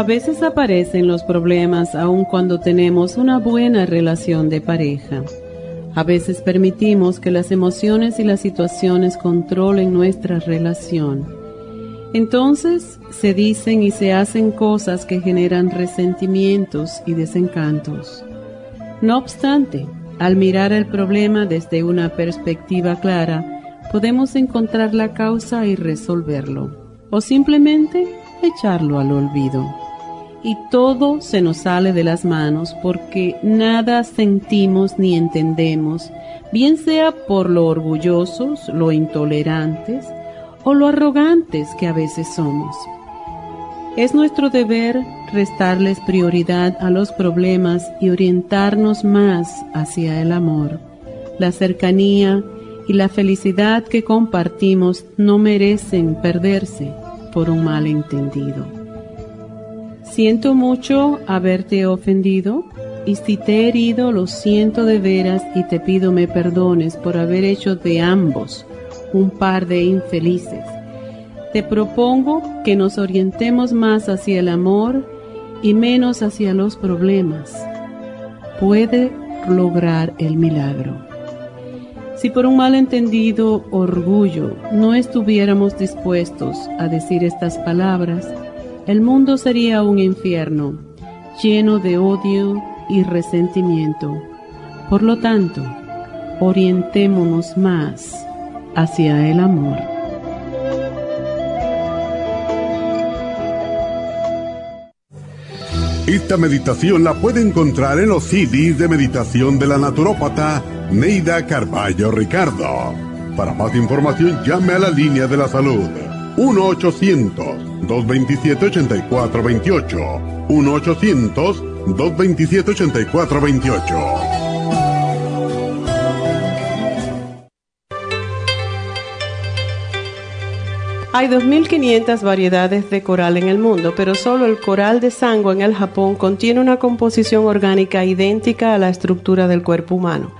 A veces aparecen los problemas aun cuando tenemos una buena relación de pareja. A veces permitimos que las emociones y las situaciones controlen nuestra relación. Entonces se dicen y se hacen cosas que generan resentimientos y desencantos. No obstante, al mirar el problema desde una perspectiva clara, podemos encontrar la causa y resolverlo, o simplemente echarlo al olvido. Y todo se nos sale de las manos porque nada sentimos ni entendemos, bien sea por lo orgullosos, lo intolerantes, o lo arrogantes que a veces somos. Es nuestro deber restarles prioridad a los problemas y orientarnos más hacia el amor. La cercanía y la felicidad que compartimos no merecen perderse por un malentendido. Siento mucho haberte ofendido y si te he herido lo siento de veras y te pido me perdones por haber hecho de ambos un par de infelices. Te propongo que nos orientemos más hacia el amor y menos hacia los problemas. Puede lograr el milagro. Si por un malentendido orgullo no estuviéramos dispuestos a decir estas palabras, el mundo sería un infierno lleno de odio y resentimiento. Por lo tanto, orientémonos más hacia el amor. Esta meditación la puede encontrar en los CDs de meditación de la naturópata Neida Carballo Ricardo. Para más información llame a la línea de la salud 1-800-227-8428. 1-800-227-8428. Hay 2.500 variedades de coral en el mundo, pero solo el coral de sango en el Japón contiene una composición orgánica idéntica a la estructura del cuerpo humano.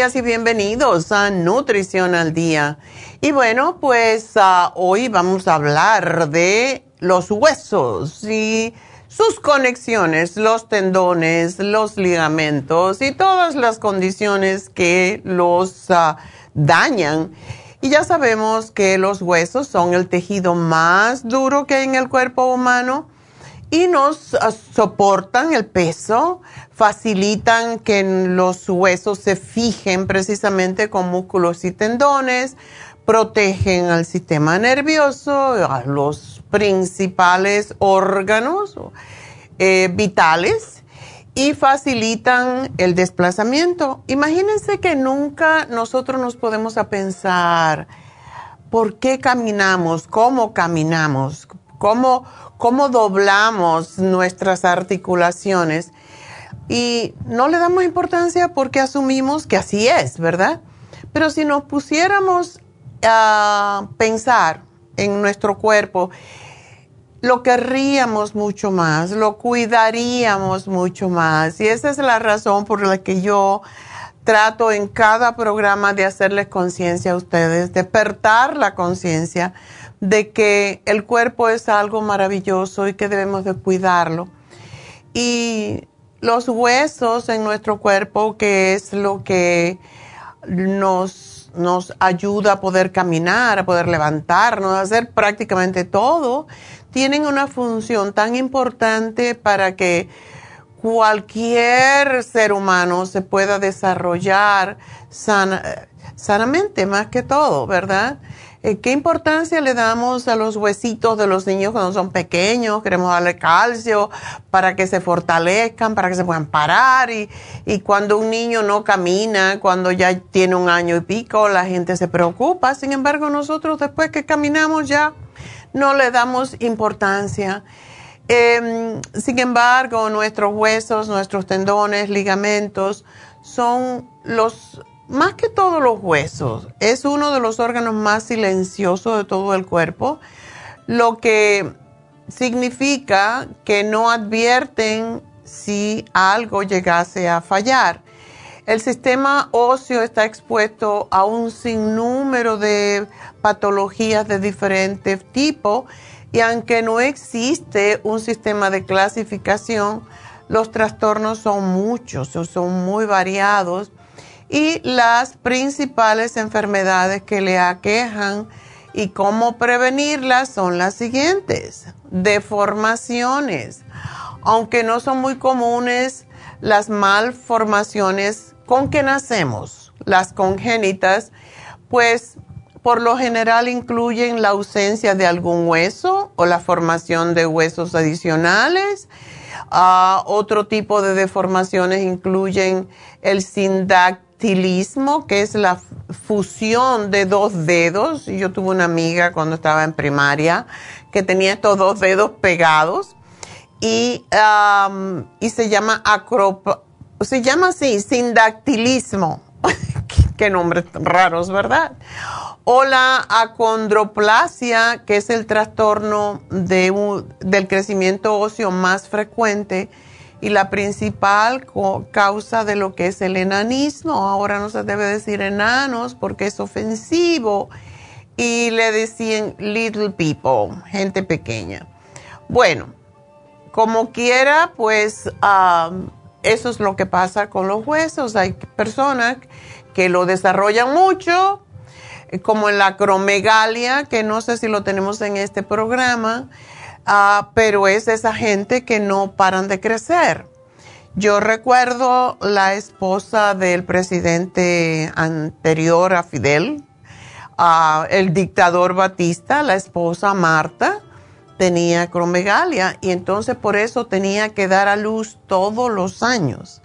Y bienvenidos a Nutrición al Día. Y bueno, pues ah, hoy vamos a hablar de los huesos y sus conexiones, los tendones, los ligamentos y todas las condiciones que los ah, dañan. Y ya sabemos que los huesos son el tejido más duro que hay en el cuerpo humano y nos ah, soportan el peso, facilitan que los huesos se fijen precisamente con músculos y tendones, protegen al sistema nervioso, a los principales órganos eh, vitales y facilitan el desplazamiento. Imagínense que nunca nosotros nos podemos a pensar por qué caminamos, cómo caminamos, cómo cómo doblamos nuestras articulaciones y no le damos importancia porque asumimos que así es, ¿verdad? Pero si nos pusiéramos a pensar en nuestro cuerpo, lo querríamos mucho más, lo cuidaríamos mucho más. Y esa es la razón por la que yo trato en cada programa de hacerles conciencia a ustedes, despertar la conciencia de que el cuerpo es algo maravilloso y que debemos de cuidarlo. Y los huesos en nuestro cuerpo, que es lo que nos, nos ayuda a poder caminar, a poder levantarnos, a hacer prácticamente todo, tienen una función tan importante para que cualquier ser humano se pueda desarrollar sanamente, más que todo, ¿verdad? Eh, ¿Qué importancia le damos a los huesitos de los niños cuando son pequeños? Queremos darle calcio para que se fortalezcan, para que se puedan parar. Y, cuando un niño no camina, cuando ya tiene un año y pico, la gente se preocupa. Sin embargo, nosotros después que caminamos ya no le damos importancia. Em, sin embargo, nuestros huesos, nuestros tendones, ligamentos, son los, más que todos los huesos, es uno de los órganos más silenciosos de todo el cuerpo, lo que significa que no advierten si algo llegase a fallar. El sistema óseo está expuesto a un sinnúmero de patologías de diferentes tipos y aunque no existe un sistema de clasificación, los trastornos son muchos, son muy variados y las principales enfermedades que le aquejan y cómo prevenirlas son las siguientes. Deformaciones. Aunque no son muy comunes, las malformaciones con que nacemos, las congénitas, pues por lo general incluyen la ausencia de algún hueso o la formación de huesos adicionales. Ah, otro tipo de deformaciones incluyen el sindactilismo, que es la fusión de dos dedos. Yo tuve una amiga cuando estaba en primaria que tenía estos dos dedos pegados y, y se llama se llama así, sindactilismo. Qué nombres raros, ¿verdad? O la acondroplasia, que es el trastorno de del crecimiento óseo más frecuente y la principal causa de lo que es el enanismo. Ahora no se debe decir enanos porque es ofensivo y le decían little people, gente pequeña. Bueno, como quiera, pues eso es lo que pasa con los huesos. Hay personas que lo desarrollan mucho, como en la acromegalia, que no sé si lo tenemos en este programa, ah, pero es esa gente que no paran de crecer. Yo recuerdo la esposa del presidente anterior a Fidel, ah, el dictador Batista, la esposa Marta, tenía acromegalia y entonces por eso tenía que dar a luz todos los años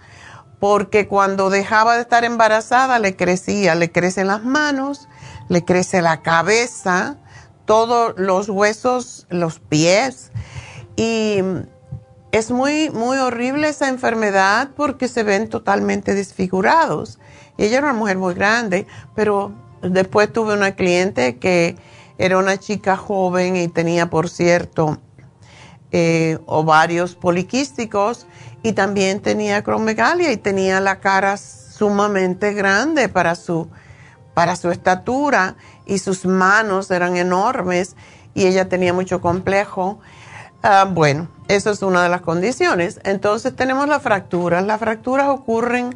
porque cuando dejaba de estar embarazada le crecía, le crecen las manos, le crece la cabeza, todos los huesos, los pies y es muy muy horrible esa enfermedad porque se ven totalmente desfigurados. Y ella era una mujer muy grande, pero después tuve una cliente que era una chica joven y tenía, por cierto, eh, ovarios poliquísticos y también tenía acromegalia y tenía la cara sumamente grande para su, para su estatura y sus manos eran enormes y ella tenía mucho complejo. Ah, bueno, eso es una de las condiciones. Entonces tenemos las fracturas. Las fracturas ocurren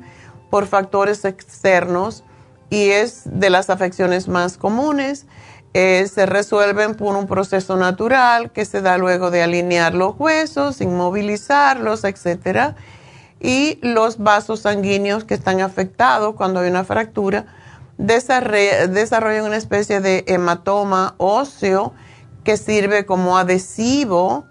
por factores externos y es de las afecciones más comunes. Eh, se resuelven por un proceso natural que se da luego de alinear los huesos, inmovilizarlos, etc. Y los vasos sanguíneos que están afectados cuando hay una fractura desarrollan una especie de hematoma óseo que sirve como adhesivo,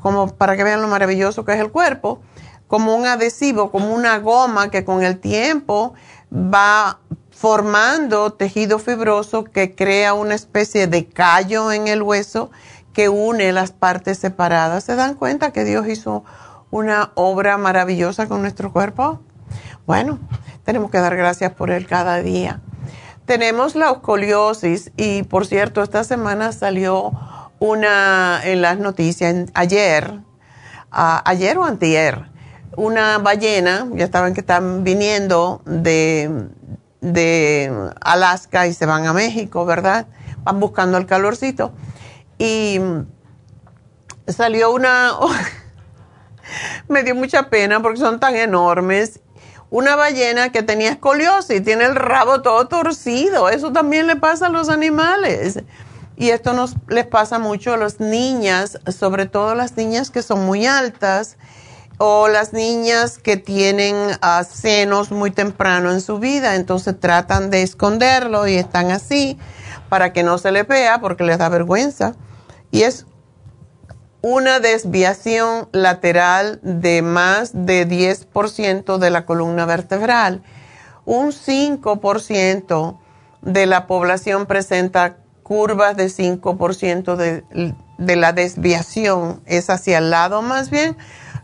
como para que vean lo maravilloso que es el cuerpo, como un adhesivo, como una goma que con el tiempo va formando tejido fibroso que crea una especie de callo en el hueso que une las partes separadas. ¿Se dan cuenta que Dios hizo una obra maravillosa con nuestro cuerpo? Bueno, tenemos que dar gracias por él cada día. Tenemos la escoliosis y por cierto, esta semana salió una en las noticias, ayer, ayer o antier, una ballena, ya estaban que están viniendo de, de Alaska y se van a México, ¿verdad? Van buscando el calorcito. Y salió una, me dio mucha pena porque son tan enormes. Una ballena que tenía escoliosis, tiene el rabo todo torcido. Eso también le pasa a los animales. Y esto nos les pasa mucho a las niñas, sobre todo las niñas que son muy altas o las niñas que tienen ah, senos muy temprano en su vida, entonces tratan de esconderlo y están así para que no se le vea porque les da vergüenza. Y es una desviación lateral de más de 10% de la columna vertebral. Un 5% de la población presenta curvas de 5% de, de la desviación, es hacia el lado más bien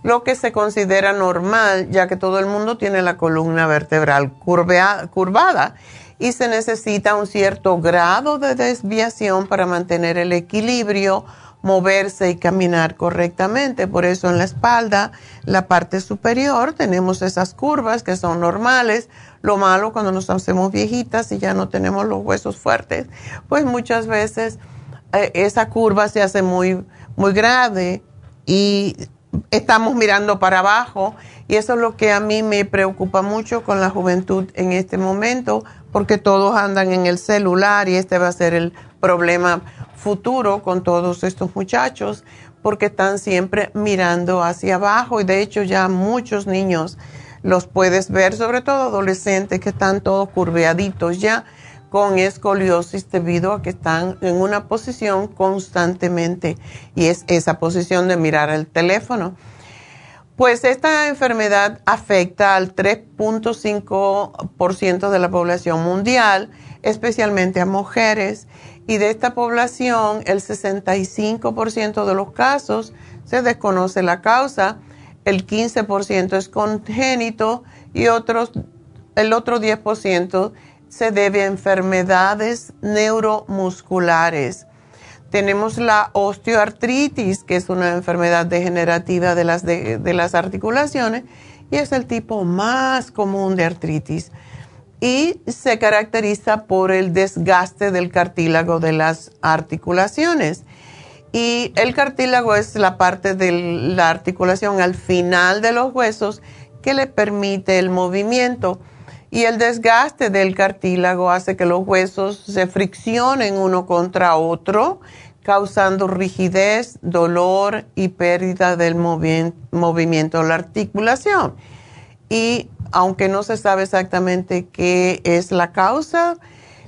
lo que se considera normal, ya que todo el mundo tiene la columna vertebral curvada y se necesita un cierto grado de desviación para mantener el equilibrio, moverse y caminar correctamente. Por eso en la espalda, la parte superior, tenemos esas curvas que son normales. Lo malo cuando nos hacemos viejitas y ya no tenemos los huesos fuertes, pues muchas veces eh, esa curva se hace muy, muy grande y estamos mirando para abajo y eso es lo que a mí me preocupa mucho con la juventud en este momento porque todos andan en el celular y este va a ser el problema futuro con todos estos muchachos porque están siempre mirando hacia abajo y de hecho ya muchos niños los puedes ver, sobre todo adolescentes que están todos curveaditos ya con escoliosis debido a que están en una posición constantemente y es esa posición de mirar el teléfono. Pues esta enfermedad afecta al 3.5% de la población mundial, especialmente a mujeres, y de esta población el 65% de los casos se desconoce la causa, el 15% es congénito y otros, el otro 10% se debe a enfermedades neuromusculares. Tenemos la osteoartritis, que es una enfermedad degenerativa de las, de, las articulaciones y es el tipo más común de artritis. Y se caracteriza por el desgaste del cartílago de las articulaciones. Y el cartílago es la parte de la articulación al final de los huesos que le permite el movimiento y el desgaste del cartílago hace que los huesos se friccionen uno contra otro, causando rigidez, dolor y pérdida del movimiento de la articulación. Y aunque no se sabe exactamente qué es la causa,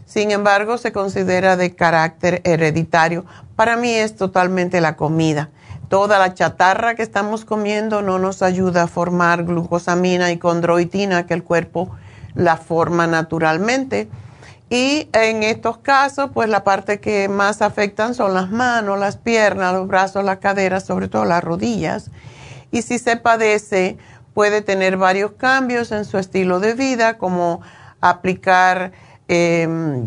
sin embargo se considera de carácter hereditario. Para mí es totalmente la comida. Toda la chatarra que estamos comiendo no nos ayuda a formar glucosamina y condroitina que el cuerpo la forma naturalmente. Y en estos casos, pues la parte que más afectan son las manos, las piernas, los brazos, las caderas, sobre todo las rodillas. Y si se padece, puede tener varios cambios en su estilo de vida, como aplicar em,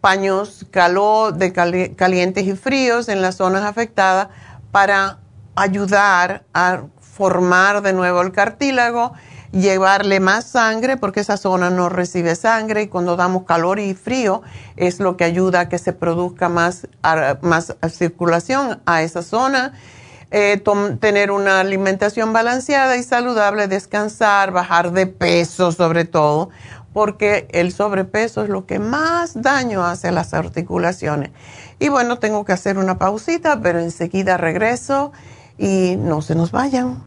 paños calor, de calientes y fríos en las zonas afectadas para ayudar a formar de nuevo el cartílago llevarle más sangre porque esa zona no recibe sangre y cuando damos calor y frío es lo que ayuda a que se produzca más, más circulación a esa zona. Eh, tener una alimentación balanceada y saludable, descansar, bajar de peso sobre todo, porque el sobrepeso es lo que más daño hace a las articulaciones. Y bueno, tengo que hacer una pausita, pero enseguida regreso y no se nos vayan.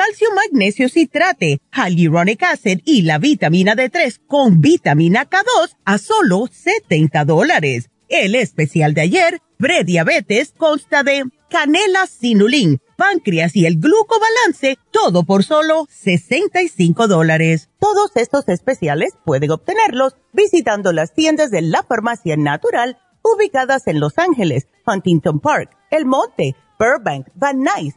calcio, magnesio, citrate, hyaluronic acid y la vitamina D3 con vitamina K2 a solo 70 dólares. El especial de ayer, prediabetes, consta de canela sinulín, páncreas y el glucobalance, todo por solo 65 dólares. Todos estos especiales pueden obtenerlos visitando las tiendas de la farmacia natural ubicadas en Los Ángeles, Huntington Park, El Monte, Burbank, Van Nuys,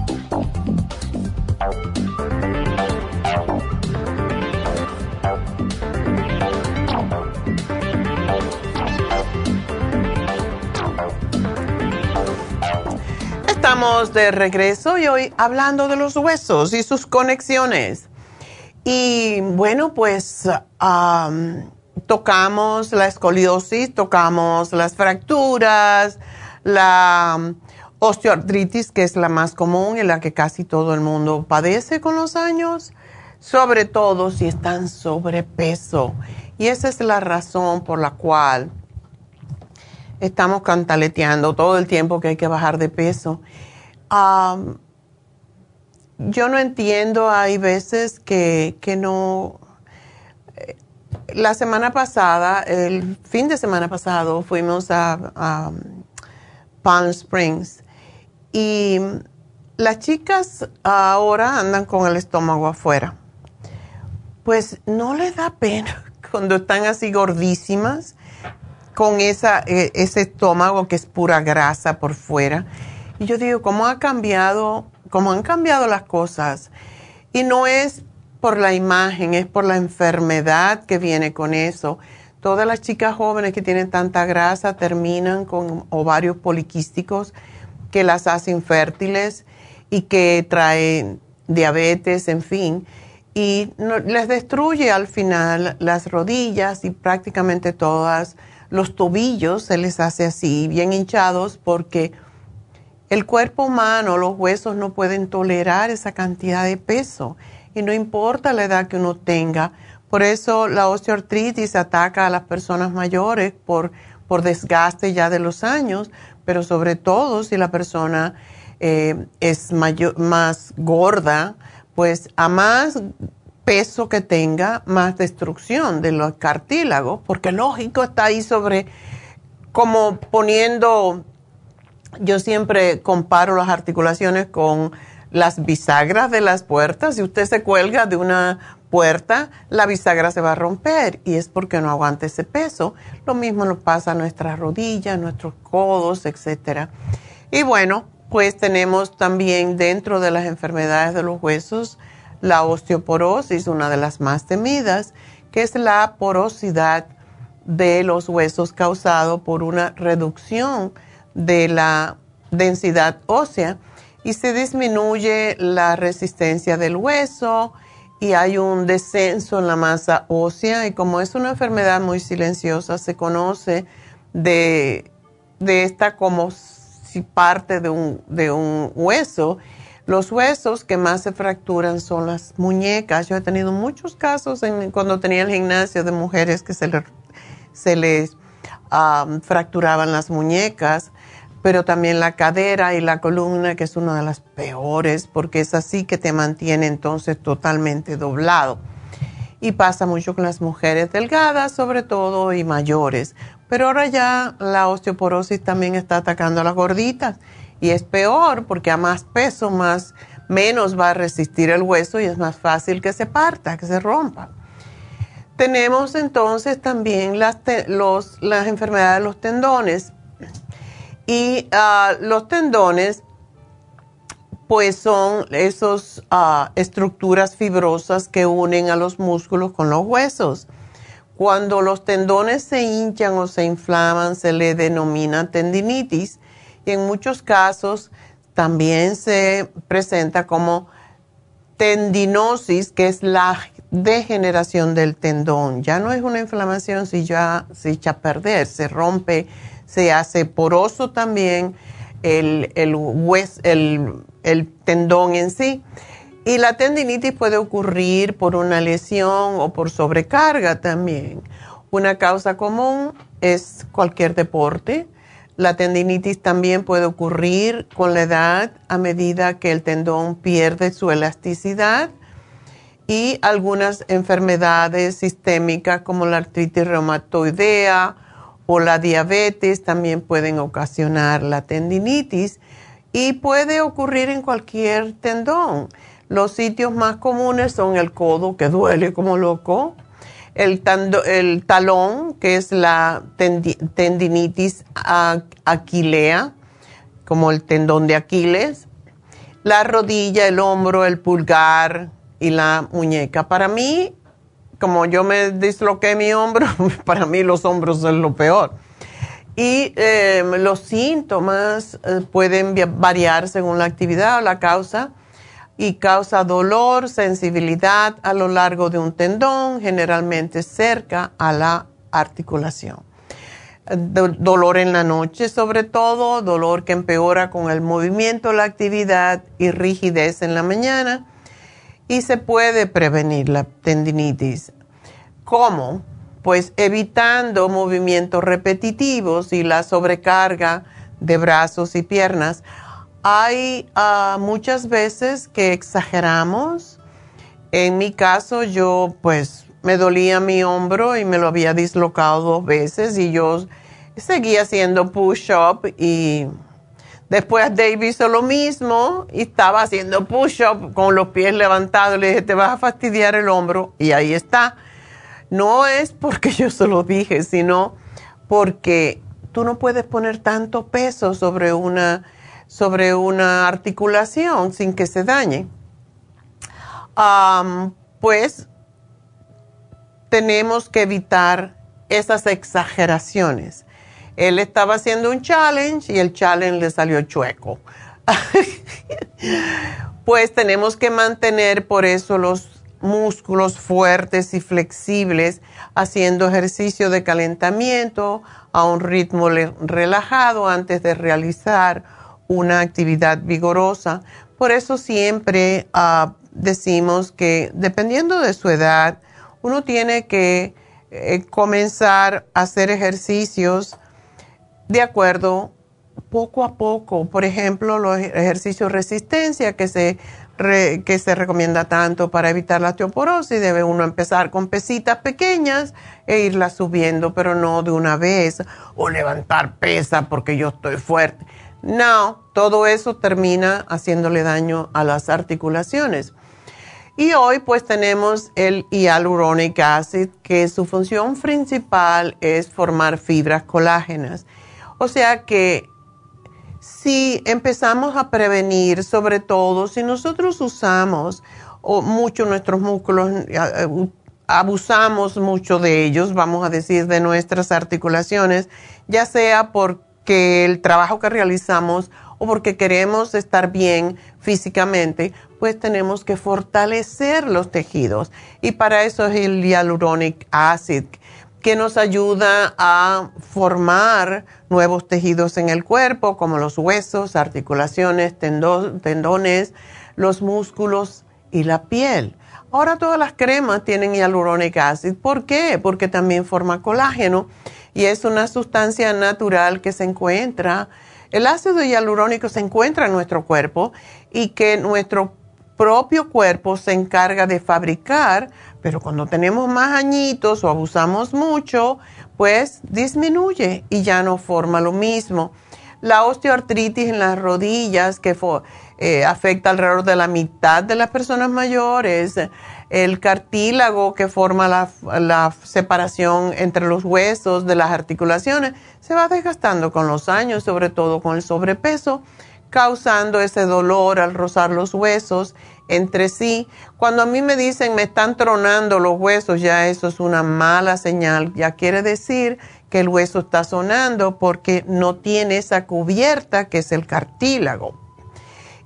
Estamos de regreso y hoy hablando de los huesos y sus conexiones. Y bueno, pues tocamos la escoliosis, tocamos las fracturas, la osteoartritis, que es la más común y la que casi todo el mundo padece con los años, sobre todo si están sobrepeso. Y esa es la razón por la cual estamos cantaleteando todo el tiempo que hay que bajar de peso yo no entiendo, hay veces que, no... Eh, la semana pasada, el fin de semana pasado, fuimos a, Palm Springs y las chicas ahora andan con el estómago afuera. Pues no les da pena cuando están así gordísimas, con esa, e, ese estómago que es pura grasa por fuera. Y yo digo, ¿cómo ha cambiado como han cambiado las cosas, y no es por la imagen, es por la enfermedad que viene con eso. Todas las chicas jóvenes que tienen tanta grasa terminan con ovarios poliquísticos que las hacen fértiles y que traen diabetes, en fin, y les destruye al final las rodillas y prácticamente todas los tobillos se les hace así, bien hinchados porque el cuerpo humano, los huesos no pueden tolerar esa cantidad de peso y no importa la edad que uno tenga. Por eso la osteoartritis ataca a las personas mayores por, por desgaste ya de los años, pero sobre todo si la persona eh, es mayor, más gorda, pues a más peso que tenga, más destrucción de los cartílagos, porque lógico está ahí sobre como poniendo yo siempre comparo las articulaciones con las bisagras de las puertas. Si usted se cuelga de una puerta, la bisagra se va a romper y es porque no aguanta ese peso. Lo mismo nos pasa a nuestras rodillas, nuestros codos, etc. Y bueno, pues tenemos también dentro de las enfermedades de los huesos la osteoporosis, una de las más temidas, que es la porosidad de los huesos causado por una reducción de la densidad ósea y se disminuye la resistencia del hueso y hay un descenso en la masa ósea. Y como es una enfermedad muy silenciosa se conoce de, esta como si parte de un, de un hueso, Los huesos que más se fracturan son las muñecas. Yo he tenido muchos casos cuando tenía el gimnasio de mujeres que se, se les fracturaban las muñecas, pero también la cadera y la columna, que es una de las peores, porque es así que te mantiene entonces totalmente doblado. Y pasa mucho con las mujeres delgadas, sobre todo, y mayores. Pero ahora ya la osteoporosis también está atacando a las gorditas y es peor porque a más peso, más menos va a resistir el hueso y es más fácil que se parta, que se rompa. Tenemos entonces también las, las enfermedades de los tendones. Y ah, los tendones, pues son esas ah, estructuras fibrosas que unen a los músculos con los huesos. Cuando los tendones se hinchan o se inflaman, se le denomina tendinitis y en muchos casos también se presenta como tendinosis, que es la degeneración del tendón. Ya no es una inflamación si ya se echa a perder, se rompe, se hace poroso también el, el, el tendón en sí. Y la tendinitis puede ocurrir por una lesión o por sobrecarga también. Una causa común es cualquier deporte la tendinitis también puede ocurrir con la edad a medida que el tendón pierde su elasticidad y algunas enfermedades sistémicas como la artritis reumatoidea o la diabetes también pueden ocasionar la tendinitis y puede ocurrir en cualquier tendón. Los sitios más comunes son el codo que duele como loco, el, talón, que es la tendinitis aquilea, como el tendón de Aquiles, la rodilla, el hombro, el pulgar y la muñeca. Para mí, como yo me disloqué mi hombro, para mí los hombros son lo peor. Y eh, los síntomas eh, pueden variar según la actividad o la causa y causa dolor, sensibilidad a lo largo de un tendón, generalmente cerca a la articulación. dolor en la noche sobre todo, dolor que empeora con el movimiento, la actividad y rigidez en la mañana. Y se puede prevenir la tendinitis. ¿Cómo? Pues evitando movimientos repetitivos y la sobrecarga de brazos y piernas hay ah, muchas veces que exageramos. En mi caso, yo pues me dolía mi hombro y me lo había dislocado dos veces y yo seguía haciendo push-up y después Dave hizo lo mismo y estaba haciendo push-up con los pies levantados. Le dije, te vas a fastidiar el hombro y ahí está. No es porque yo se lo dije, sino porque tú no puedes poner tanto peso sobre una sobre una articulación sin que se dañe, pues tenemos que evitar esas exageraciones. Él estaba haciendo un challenge y el challenge le salió chueco. pues tenemos que mantener por eso los músculos fuertes y flexibles, haciendo ejercicio de calentamiento a un ritmo relajado antes de realizar una actividad vigorosa. Por eso siempre ah, decimos que dependiendo de su edad, uno tiene que eh, comenzar a hacer ejercicios de acuerdo poco a poco. Por ejemplo, los ejercicios de resistencia que se, que se recomienda tanto para evitar la osteoporosis. Debe uno empezar con pesitas pequeñas e irlas subiendo, pero no de una vez. O levantar pesa porque yo estoy fuerte. No, todo eso termina haciéndole daño a las articulaciones. Y hoy pues tenemos el hyaluronic acid, que su función principal es formar fibras colágenas. O sea que si empezamos a prevenir, sobre todo si nosotros usamos mucho nuestros músculos, abusamos mucho de ellos, vamos a decir, de nuestras articulaciones, ya sea por que el trabajo que realizamos o porque queremos estar bien físicamente, pues tenemos que fortalecer los tejidos. Y para eso es el hyaluronic acid, que nos ayuda a formar nuevos tejidos en el cuerpo, como los huesos, articulaciones, tendones, los músculos y la piel. Ahora todas las cremas tienen hyaluronic acid. ¿Por qué? Porque también forma colágeno y es una sustancia natural que se encuentra, el ácido hialurónico se encuentra en nuestro cuerpo y que nuestro propio cuerpo se encarga de fabricar, pero cuando tenemos más añitos o abusamos mucho, pues disminuye y ya no forma lo mismo. La osteoartritis en las rodillas que eh, afecta alrededor de la mitad de las personas mayores, el cartílago que forma la, separación entre los huesos de las articulaciones, se va desgastando con los años, sobre todo con el sobrepeso, causando ese dolor al rozar los huesos entre sí. Cuando a mí me dicen me están tronando los huesos, ya eso es una mala señal, ya quiere decir que el hueso está sonando porque no tiene esa cubierta que es el cartílago.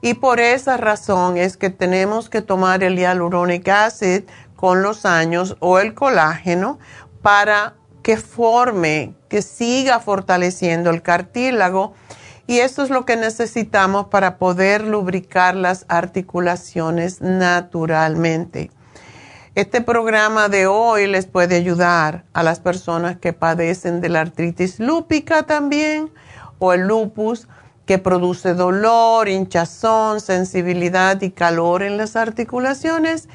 Y por esa razón es que tenemos que tomar el hyaluronic acid con los años o el colágeno para que forme, que siga fortaleciendo el cartílago. Y eso es lo que necesitamos para poder lubricar las articulaciones naturalmente. Este programa de hoy les puede ayudar a las personas que padecen de la artritis lúpica también o el lupus que produce dolor, hinchazón, sensibilidad y calor en las articulaciones.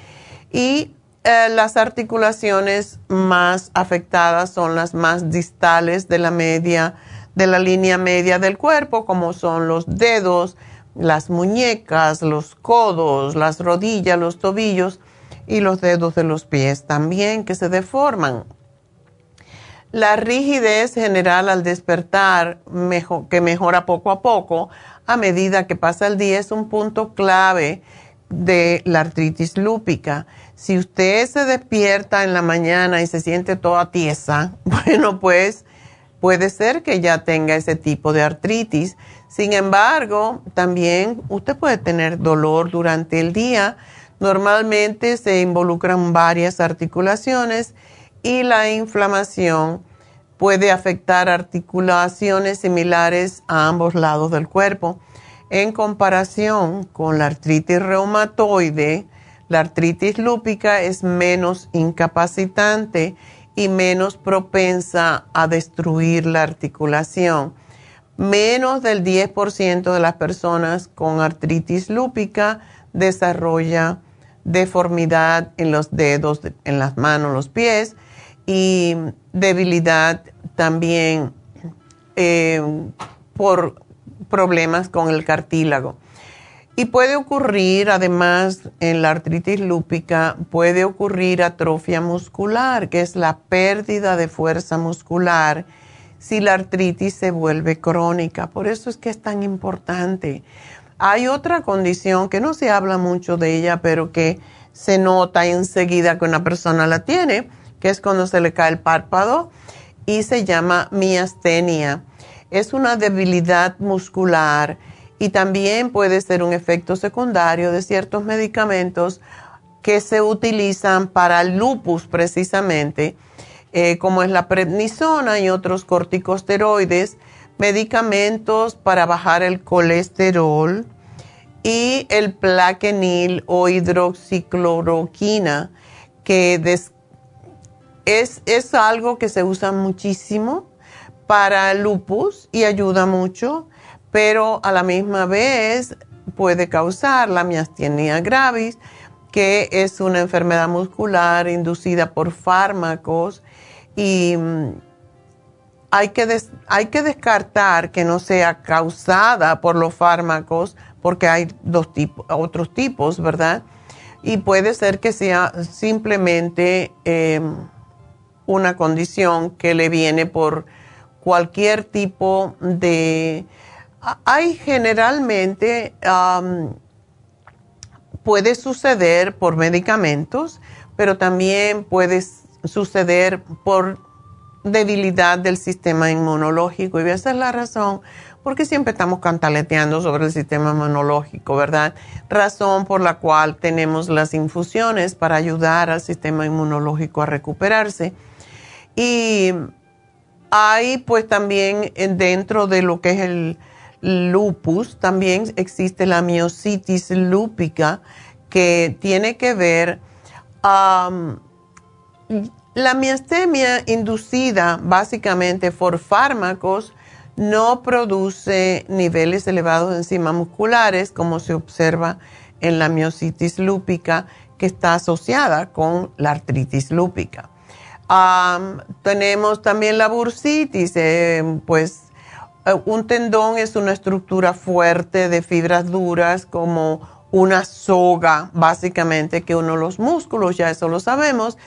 Y eh, las articulaciones más afectadas son las más distales de la media, de la línea media del cuerpo, como son los dedos, las muñecas, los codos, las rodillas, los tobillos y los dedos de los pies también que se deforman. La rigidez general al despertar, que mejora poco a poco a medida que pasa el día, es un punto clave de la artritis lúpica. Si usted se despierta en la mañana y se siente toda tiesa, bueno, pues puede ser que ya tenga ese tipo de artritis. Sin embargo, también usted puede tener dolor durante el día. Normalmente se involucran varias articulaciones y la inflamación puede afectar articulaciones similares a ambos lados del cuerpo. En comparación con la artritis reumatoide, la artritis lúpica es menos incapacitante y menos propensa a destruir la articulación. Menos del 10% de las personas con artritis lúpica desarrolla deformidad en los dedos, en las manos, los pies y debilidad también eh, por problemas con el cartílago. Y puede ocurrir, además, en la artritis lúpica, puede ocurrir atrofia muscular, que es la pérdida de fuerza muscular si la artritis se vuelve crónica. Por eso es que es tan importante. Hay otra condición que no se habla mucho de ella, pero que se nota enseguida que una persona la tiene, que es cuando se le cae el párpado y se llama miastenia. Es una debilidad muscular y también puede ser un efecto secundario de ciertos medicamentos que se utilizan para lupus precisamente, eh, como es la prednisona y otros corticosteroides, medicamentos para bajar el colesterol y el plaquenil o hidroxicloroquina que des es, algo que se usa muchísimo para lupus y ayuda mucho, pero a la misma vez puede causar la miastenia gravis, que es una enfermedad muscular inducida por fármacos y mm, hay que, hay que descartar que no sea causada por los fármacos porque hay dos tipos, otros tipos, ¿verdad? Y puede ser que sea simplemente... Em, una condición que le viene por cualquier tipo de... Hay generalmente, puede suceder por medicamentos, pero también puede suceder por debilidad del sistema inmunológico. Y esa es la razón porque siempre estamos cantaleteando sobre el sistema inmunológico, ¿verdad? Razón por la cual tenemos las infusiones para ayudar al sistema inmunológico a recuperarse. Y hay pues también dentro de lo que es lupus, también existe la miositis lúpica, que tiene que ver, la miastemia inducida básicamente por fármacos no produce niveles elevados de enzimas musculares como se observa en la miositis lúpica que está asociada con la artritis lúpica. tenemos también la bursitis, eh, pues un tendón es una estructura fuerte de fibras duras como una soga, básicamente, que uno los músculos, ya eso lo sabemos.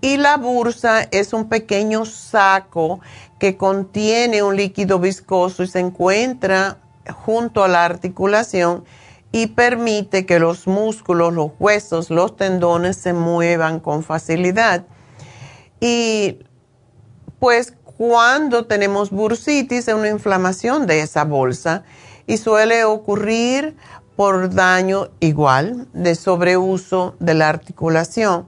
Y la bursa es un pequeño saco que contiene un líquido viscoso y se encuentra junto a la articulación y permite que los músculos, los huesos, los tendones se muevan con facilidad. Y pues cuando tenemos bursitis es una inflamación de esa bolsa y suele ocurrir por daño igual de sobreuso de la articulación.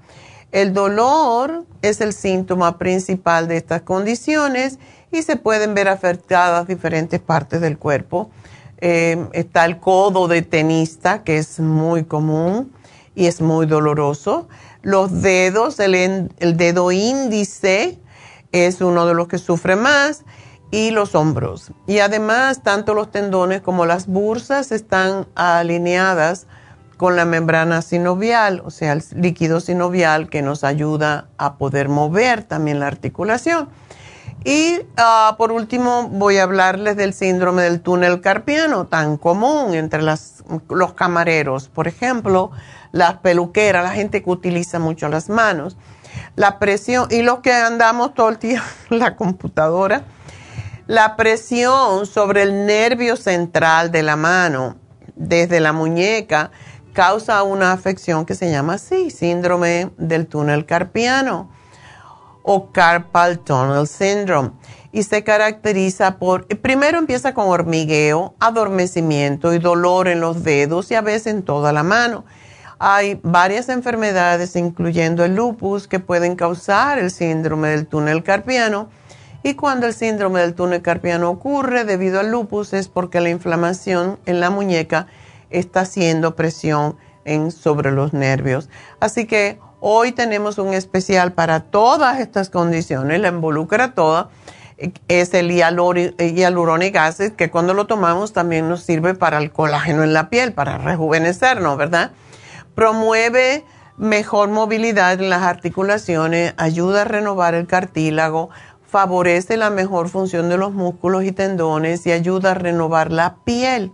El dolor es el síntoma principal de estas condiciones y se pueden ver afectadas diferentes partes del cuerpo. Eh, está el codo de tenista, que es muy común y es muy doloroso. Los dedos, el, el dedo índice es uno de los que sufre más y los hombros. Y además, tanto los tendones como las bursas están alineadas con la membrana sinovial, o sea, el líquido sinovial que nos ayuda a poder mover también la articulación. Y ah, por último, voy a hablarles del síndrome del túnel carpiano, tan común entre los camareros, por ejemplo, las peluqueras, la gente que utiliza mucho las manos. La presión, y los que andamos todo el día en la computadora, la presión sobre el nervio central de la mano, desde la muñeca, causa una afección que se llama así, síndrome del túnel carpiano o carpal tunnel syndrome. Y se caracteriza por, primero empieza con hormigueo, adormecimiento y dolor en los dedos y a veces en toda la mano. Hay varias enfermedades, incluyendo el lupus, que pueden causar el síndrome del túnel carpiano y cuando el síndrome del túnel carpiano ocurre debido al lupus es porque la inflamación en la muñeca está haciendo presión sobre los nervios. Así que hoy tenemos un especial para todas estas condiciones, la involucra toda. Es el hialurónico ácido que cuando lo tomamos también nos sirve para el colágeno en la piel, para rejuvenecernos, ¿verdad? Promueve mejor movilidad en las articulaciones, ayuda a renovar el cartílago, favorece la mejor función de los músculos y tendones y ayuda a renovar la piel.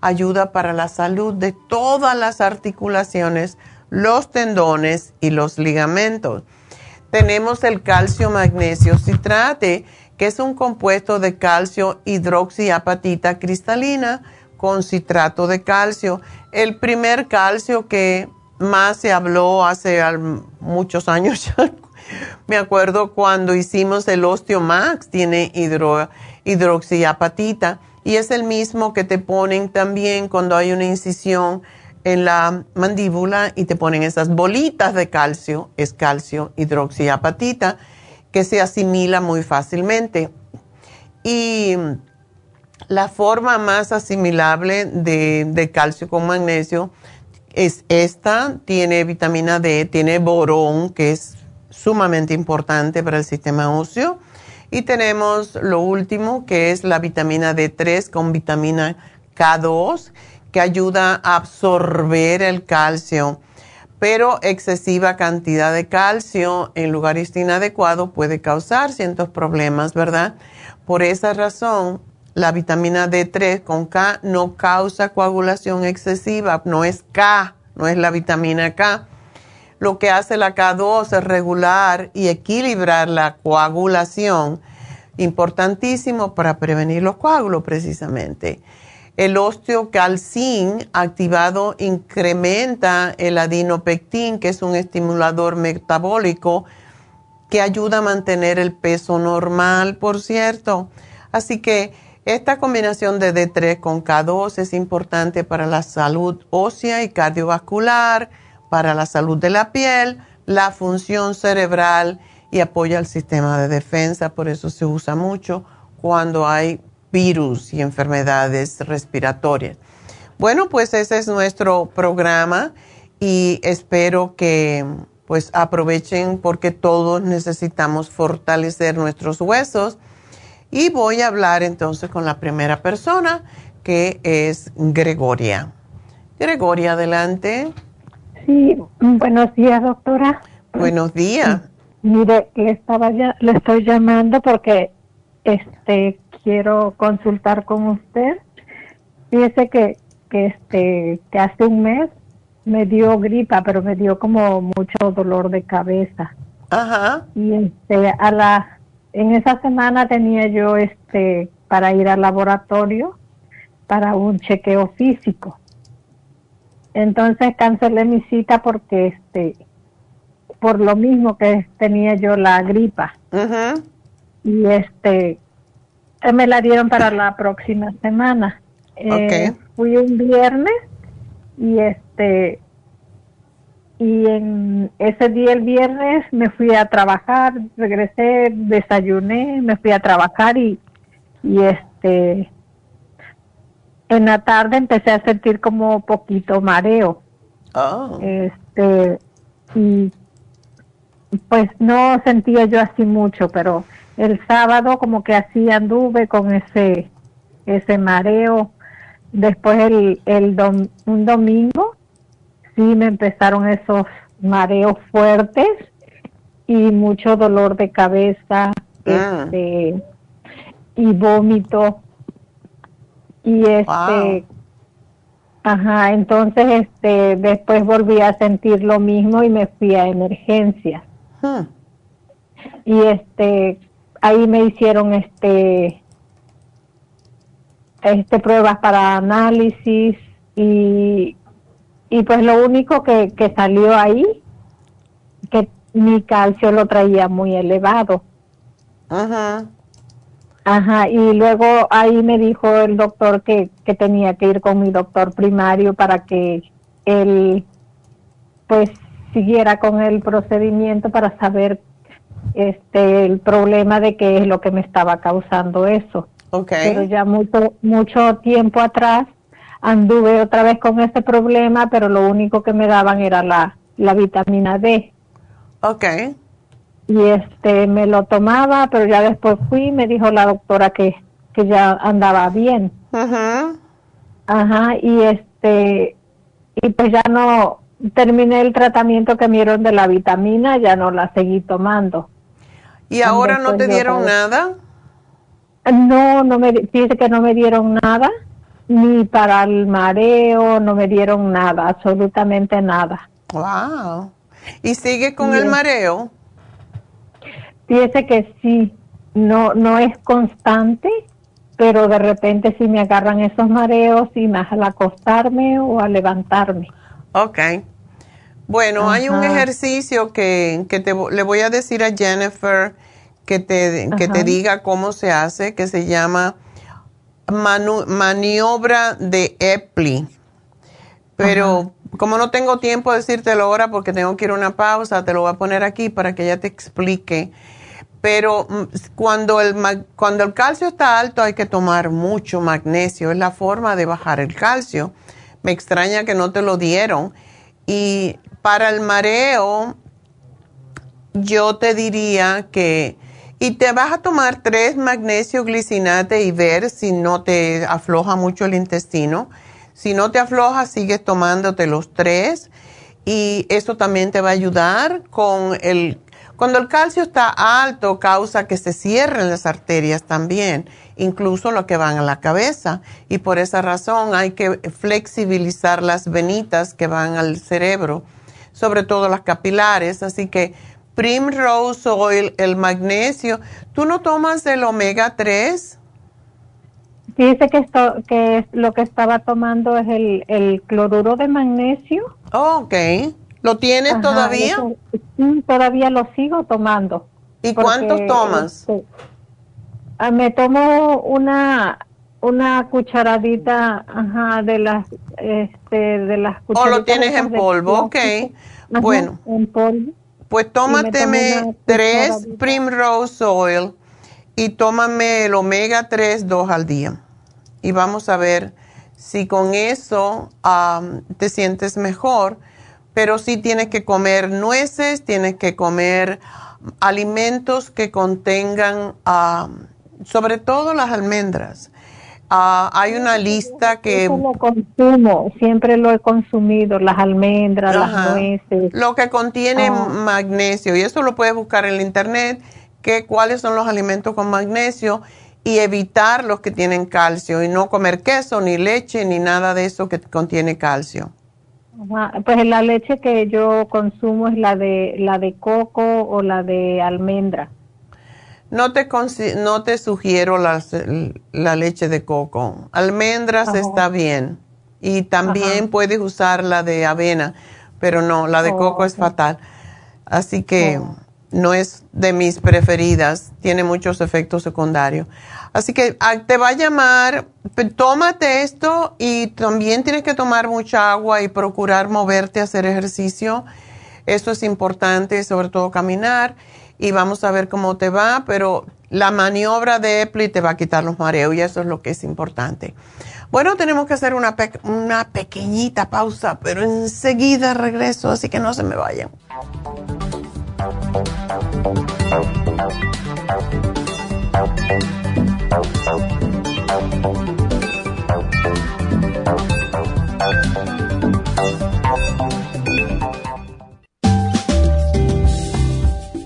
Ayuda para la salud de todas las articulaciones, los tendones y los ligamentos. Tenemos el calcio magnesio citrate, que es un compuesto de calcio hidroxiapatita cristalina con citrato de calcio. El primer calcio que más se habló hace muchos años Me acuerdo cuando hicimos el Osteomax, tiene hidroxiapatita y es el mismo que te ponen también cuando hay una incisión en la mandíbula y te ponen esas bolitas de calcio, es calcio hidroxiapatita, que se asimila muy fácilmente. Y la forma más asimilable de, calcio con magnesio es esta, tiene vitamina D, tiene borón, que es sumamente importante para el sistema óseo. Y tenemos lo último, que es la vitamina D3 con vitamina K2, que ayuda a absorber el calcio. Pero excesiva cantidad de calcio en lugares inadecuados puede causar ciertos problemas, ¿verdad? Por esa razón, la vitamina D3 con K no causa coagulación excesiva, no es K, no es la vitamina K lo que hace la K2 es regular y equilibrar la coagulación, importantísimo para prevenir los coágulos precisamente. El osteocalcin activado incrementa el adinopectin, que es un estimulador metabólico que ayuda a mantener el peso normal, por cierto. Así que esta combinación de D3 con K2 es importante para la salud ósea y cardiovascular para la salud de la piel, la función cerebral y apoya el sistema de defensa, por eso se usa mucho cuando hay virus y enfermedades respiratorias. Bueno, pues ese es nuestro programa y espero que pues aprovechen porque todos necesitamos fortalecer nuestros huesos. Y voy a hablar entonces con la primera persona, que es Gregoria. Gregoria, adelante. Sí, buenos días, doctora. Buenos días. Mire, le estaba ya, le estoy llamando porque este quiero consultar con usted. Fíjese que que este que hace un mes me dio gripa, pero me dio como mucho dolor de cabeza. Ajá. Y este a la en esa semana tenía yo este para ir al laboratorio para un chequeo físico. Entonces cancelé mi cita porque este por lo mismo que tenía yo la gripa. Y este me la dieron para la próxima semana. Eh, fui un viernes y este y en ese día el viernes me fui a trabajar, regresé, desayuné, me fui a trabajar y, y este en la tarde empecé a sentir como poquito mareo. Oh. Este y pues no sentía yo así mucho, pero el sábado como que así anduve con ese ese mareo. Después el, el dom- un domingo sí me empezaron esos mareos fuertes y mucho dolor de cabeza Ah. este, y vómito. Y este ajá entonces este después volví a sentir lo mismo y me fui a emergencia. Y este ahí me hicieron este este pruebas para análisis y y pues lo único que, que salió ahí que mi calcio lo traía muy elevado Ajá. Ajá, y luego ahí me dijo el doctor que, que tenía que ir con mi doctor primario para que él pues siguiera con el procedimiento para saber este el problema de qué es lo que me estaba causando eso. Ok. Pero ya mucho mucho tiempo atrás anduve otra vez con ese problema, pero lo único que me daban era la, la vitamina D Ok. y este me lo tomaba, pero ya después fui, me dijo la doctora que, que ya andaba bien. Ajá. Ajá, y este y pues ya no terminé el tratamiento que me dieron de la vitamina, ya no la seguí tomando. ¿Y ahora no te dieron nada? No, no me dice que no me dieron nada, ni para el mareo, no me dieron nada, absolutamente nada. Wow. ¿Y sigue con el mareo? Fíjese que sí, no, no es constante, pero de repente sí me agarran esos mareos y más al acostarme o al levantarme. Ok. Bueno, hay un ejercicio que, que te, le voy a decir a Jennifer que te, que te diga cómo se hace, que se llama manu- maniobra de Epley. Pero como no tengo tiempo de decírtelo ahora porque tengo que ir a una pausa, te lo voy a poner aquí para que ella te explique. Pero mm, cuando el, cuando el calcio está alto hay que tomar mucho magnesio, es la forma de bajar el calcio. Me extraña que no te lo dieron. Y para el mareo, yo te diría que, y te vas a tomar tres magnesio glicinate y ver si no te afloja mucho el intestino. Si no te afloja, sigues tomándote los tres y eso también te va a ayudar con el... Cuando el calcio está alto, causa que se cierren las arterias también, incluso lo que van a la cabeza. Y por esa razón hay que flexibilizar las venitas que van al cerebro, sobre todo las capilares. Así que Primrose Oil, el magnesio. ¿Tú no tomas el omega 3? Dice que esto, que lo que estaba tomando es el, el cloruro de magnesio. Oh, ok. ¿Lo tienes Ajá, todavía? eso- sí, todavía lo sigo tomando. ¿Y cuántos tomas? este, ah, me tomo una una cucharadita ajá, de las este de las ¿O cucharitas lo tienes en polvo? Ok. Ajá, Bueno. en polvo Pues tómateme tres. Primrose Oil y tómame el omega 3 dos al día. Y vamos a ver si con eso te sientes mejor. Pero sí tienes que comer nueces, tienes que comer alimentos que contengan, sobre todo las almendras. Ah, hay una lista que... Eso lo consumo, siempre lo he consumido, las almendras, las nueces. Lo que contiene ah. magnesio, y eso lo puedes buscar en el internet, que cuáles son los alimentos con magnesio y evitar los que tienen calcio y no comer queso, ni leche, ni nada de eso que contiene calcio. Pues la leche que yo consumo es la de la de coco o la de almendra. No te, no te sugiero la leche de coco. Almendras está bien. Y también puedes usar la de avena, pero no, la de coco es fatal. Así que oh. no es de mis preferidas, tiene muchos efectos secundarios. Así que ah, te va a llamar, tómate esto y también tienes que tomar mucha agua y procurar moverte, hacer ejercicio. Eso es importante, sobre todo caminar y vamos a ver cómo te va, pero la maniobra de Epli te va a quitar los mareos y eso es lo que es importante. Bueno, tenemos que hacer una, una pequeñita pausa, pero enseguida regreso, así que no se me vayan.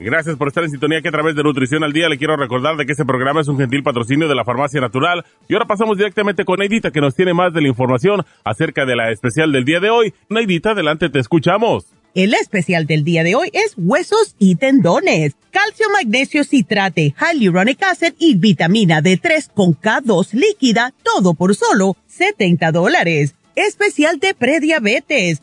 Gracias por estar en sintonía que a través de Nutrición al Día le quiero recordar de que este programa es un gentil patrocinio de la Farmacia Natural. Y ahora pasamos directamente con Neidita que nos tiene más de la información acerca de la especial del día de hoy. Neidita, adelante, te escuchamos. El especial del día de hoy es huesos y tendones, calcio, magnesio, citrate, hyaluronic acid y vitamina D3 con K2 líquida, todo por solo 70 dólares. Especial de prediabetes,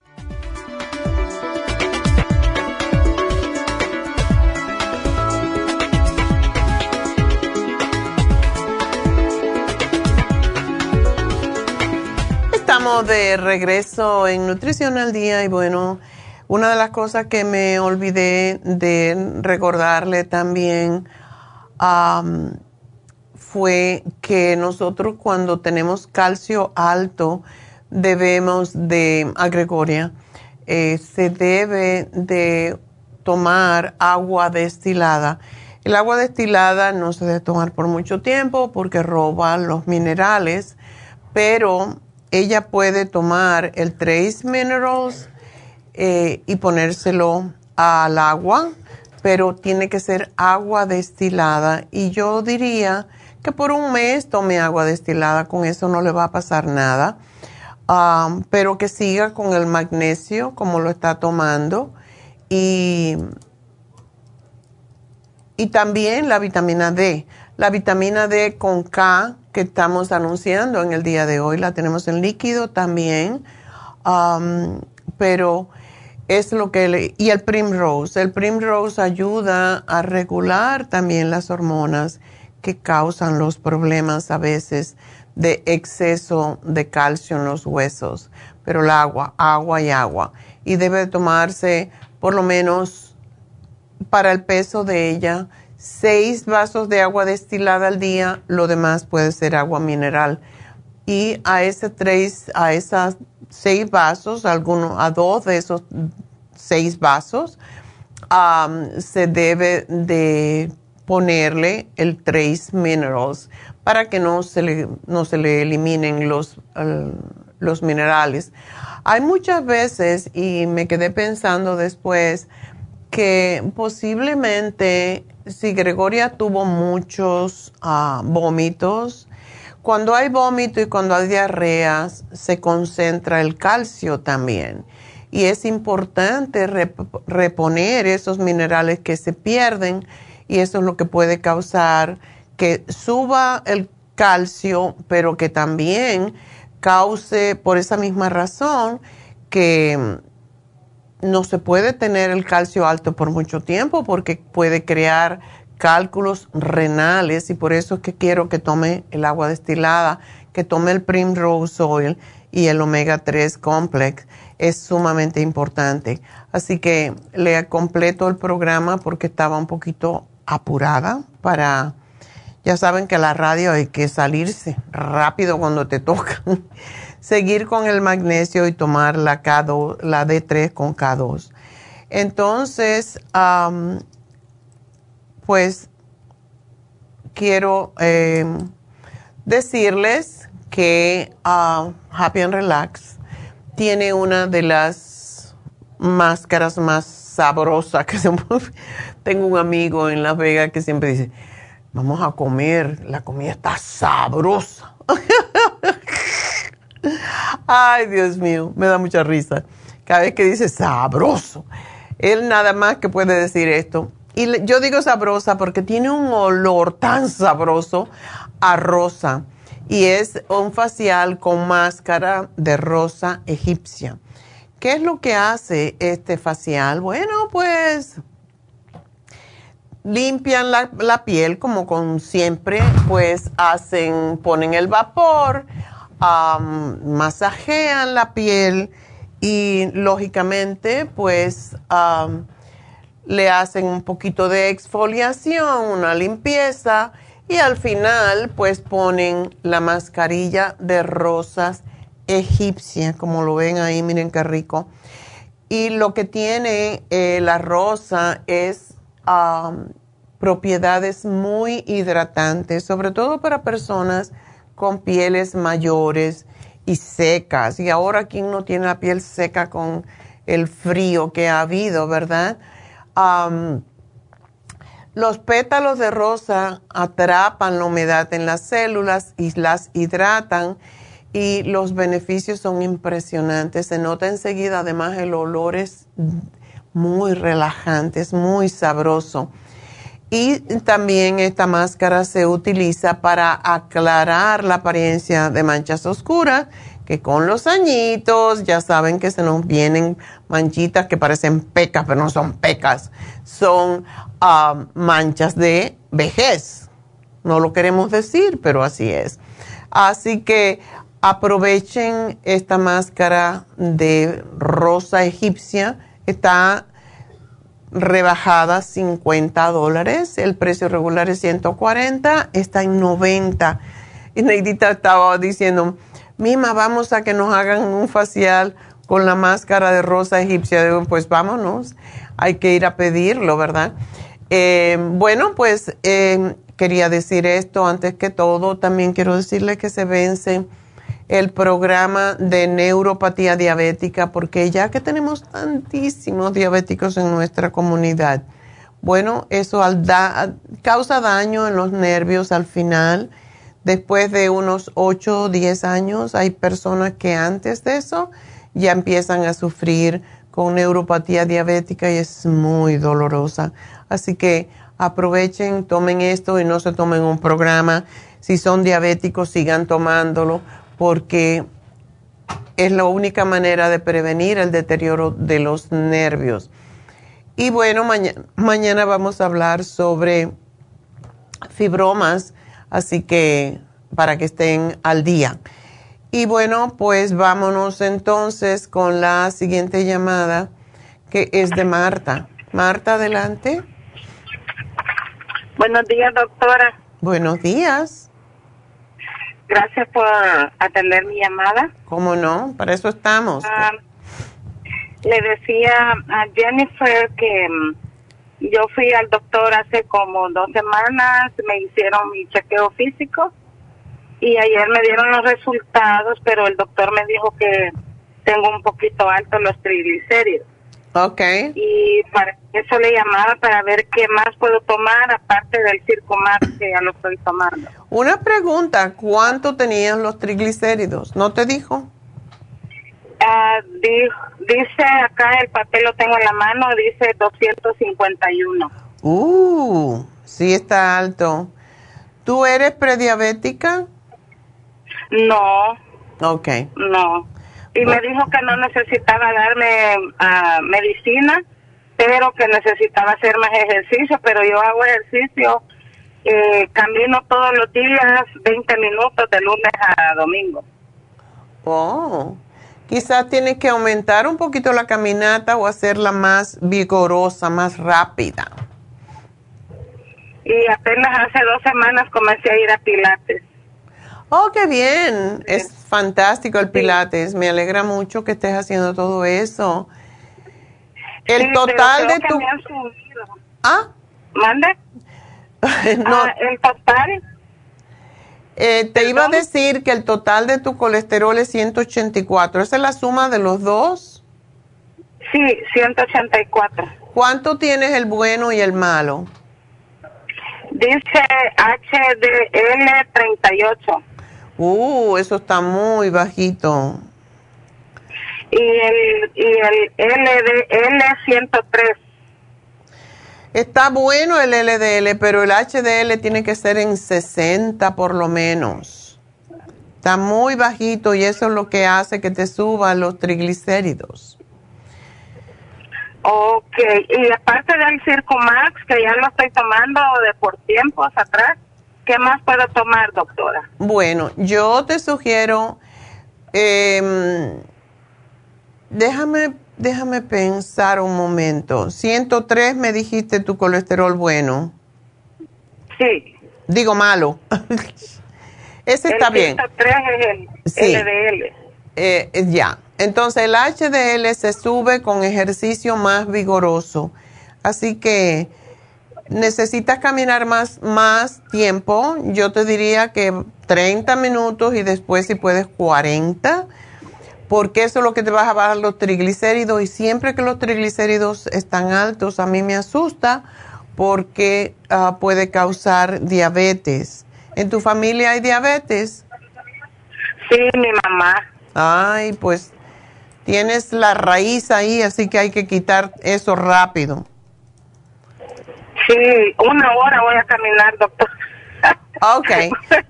De regreso en Nutrición al Día y bueno, una de las cosas que me olvidé de recordarle también fue que nosotros cuando tenemos calcio alto debemos de, a Gregoria, eh, se debe de tomar agua destilada. El agua destilada no se debe tomar por mucho tiempo porque roba los minerales, pero ella puede tomar el Trace Minerals eh, y ponérselo al agua, pero tiene que ser agua destilada. Y yo diría que por un mes tome agua destilada, con eso no le va a pasar nada. Um, pero que siga con el magnesio como lo está tomando y, y también la vitamina D. La vitamina D con K que estamos anunciando en el día de hoy, la tenemos en líquido también, um, pero es lo que... Le, y el Primrose, el Primrose ayuda a regular también las hormonas que causan los problemas a veces de exceso de calcio en los huesos. Pero el agua, agua y agua. Y debe tomarse por lo menos para el peso de ella, seis vasos de agua destilada al día, lo demás puede ser agua mineral. Y a ese tres, a esas seis vasos, alguno, a dos de esos seis vasos, se debe de ponerle el Trace Minerals para que no se le, no se le eliminen los, los minerales. Hay muchas veces, y me quedé pensando después, que posiblemente si Gregoria tuvo muchos ah, vómitos, cuando hay vómito y cuando hay diarreas, se concentra el calcio también. Y es importante reponer esos minerales que se pierden y eso es lo que puede causar que suba el calcio, pero que también cause por esa misma razón que no se puede tener el calcio alto por mucho tiempo porque puede crear cálculos renales y por eso es que quiero que tome el agua destilada, que tome el Primrose Oil y el Omega 3 Complex. Es sumamente importante. Así que le completo el programa porque estaba un poquito apurada para, ya saben que la radio hay que salirse rápido cuando te toca. Seguir con el magnesio y tomar la, K2, la D3 con K2. Entonces, pues quiero em, decirles que uh, Happy and Relax tiene una de las máscaras más sabrosas que se tengo un amigo en Las Vegas que siempre dice, vamos a comer, la comida está sabrosa. Ay, Dios mío, me da mucha risa. Cada vez que dice sabroso, él nada más que puede decir esto. Y yo digo sabrosa porque tiene un olor tan sabroso a rosa. Y es un facial con máscara de rosa egipcia. ¿Qué es lo que hace este facial? Bueno, pues limpian la, piel como con siempre, pues hacen, ponen el vapor, masajean la piel y lógicamente pues le hacen un poquito de exfoliación, una limpieza y al final pues ponen la mascarilla de rosas egipcia, como lo ven ahí, miren qué rico. Y lo que tiene eh, la rosa es propiedades muy hidratantes, sobre todo para personas con pieles mayores y secas. Y ahora, ¿quién no tiene la piel seca con el frío que ha habido, verdad? los pétalos de rosa atrapan la humedad en las células y las hidratan y los beneficios son impresionantes. Se nota enseguida, además el olor es muy relajante, es muy sabroso. Y también esta máscara se utiliza para aclarar la apariencia de manchas oscuras, que con los añitos ya saben que se nos vienen manchitas que parecen pecas, pero no son pecas, son um, manchas de vejez. No lo queremos decir, pero así es. Así que aprovechen esta máscara de rosa egipcia. Está rebajada 50 dólares. El precio regular es 140, está en 90. Y Neidita estaba diciendo, Mima, vamos a que nos hagan un facial con la máscara de rosa egipcia. Pues vámonos, hay que ir a pedirlo, ¿verdad? Eh, bueno, pues eh, quería decir esto antes que todo. También quiero decirle que se vence el programa de neuropatía diabética, porque ya que tenemos tantísimos diabéticos en nuestra comunidad, bueno, eso causa daño en los nervios al final. Después de unos 8 o 10 años, hay personas que antes de eso ya empiezan a sufrir con neuropatía diabética y es muy dolorosa. Así que aprovechen, tomen esto y no se tomen un programa. Si son diabéticos, sigan tomándolo porque es la única manera de prevenir el deterioro de los nervios. Y bueno, mañana vamos a hablar sobre fibromas, así que para que estén al día. Y bueno, pues vámonos entonces con la siguiente llamada, que es de Marta. Marta, adelante. Buenos días, doctora. Buenos días. Gracias por atender mi llamada. ¿Cómo no? Para eso estamos. Ah, le decía a Jennifer que mm, yo fui al doctor hace como dos semanas, me hicieron mi chequeo físico y ayer me dieron los resultados, pero el doctor me dijo que tengo un poquito alto los triglicéridos. Ok. Y para eso le llamaba para ver qué más puedo tomar aparte del Circumax que ya lo estoy tomando. Una pregunta, ¿cuánto tenían los triglicéridos? ¿No te dijo? Ah, dice acá, el papel lo tengo en la mano, dice 251. Uh, sí está alto. ¿Tú eres prediabética? No. Ok. No. Y me dijo que no necesitaba darme uh, medicina, pero que necesitaba hacer más ejercicio, pero yo hago ejercicio, eh, camino todos los días 20 minutos de lunes a domingo. Oh. Quizás tienes que aumentar un poquito la caminata o hacerla más vigorosa, más rápida. Y apenas hace dos semanas comencé a ir a Pilates. Oh, qué bien. Es fantástico el Pilates. Me alegra mucho que estés haciendo todo eso. El total de tu... ¿Ah? ¿Mande? no. Ah, el total eh, te iba a decir que el total de tu colesterol es 184. ¿Esa es la suma de los dos? Sí, 184. ¿Cuánto tienes el bueno y el malo? Dice HDL 38. Uh, eso está muy bajito. Y el, y el LDL 103. Está bueno el LDL, pero el HDL tiene que ser en 60 por lo menos. Está muy bajito y eso es lo que hace que te suban los triglicéridos. Ok, y aparte del Circumax, que ya lo estoy tomando de por tiempos atrás, ¿qué más puedo tomar, doctora? Bueno, yo te sugiero, eh, déjame Déjame pensar un momento. 103 me dijiste tu colesterol bueno. Sí. Digo malo. Ese está bien. 103 es el LDL. Eh, ya. Entonces el HDL se sube con ejercicio más vigoroso. Así que necesitas caminar más, más tiempo. Yo te diría que 30 minutos y después si puedes 40 porque eso es lo que te va a bajar los triglicéridos y siempre que los triglicéridos están altos a mí me asusta porque ah, puede causar diabetes. ¿En tu familia hay diabetes? Sí, mi mamá. Ay, pues tienes la raíz ahí, así que hay que quitar eso rápido. Sí, una hora voy a caminar, doctor. Ok.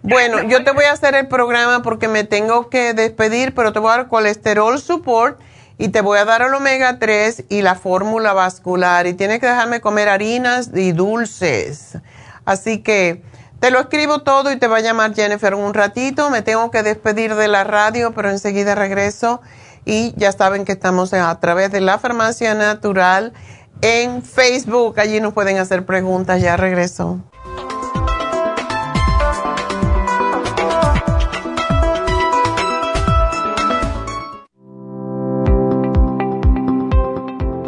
Bueno, yo te voy a hacer el programa porque me tengo que despedir, pero te voy a dar colesterol support y te voy a dar el omega 3 y la fórmula vascular. Y tienes que dejarme comer harinas y dulces. Así que te lo escribo todo y te va a llamar Jennifer un ratito. Me tengo que despedir de la radio, pero enseguida regreso. Y ya saben que estamos a través de la farmacia natural en Facebook. Allí nos pueden hacer preguntas. Ya regreso.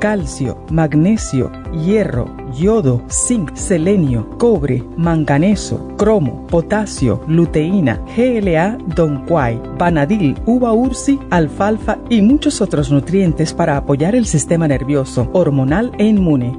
calcio, magnesio, hierro, yodo, zinc, selenio, cobre, manganeso, cromo, potasio, luteína, GLA, donquai, vanadil, uva ursi, alfalfa y muchos otros nutrientes para apoyar el sistema nervioso, hormonal e inmune.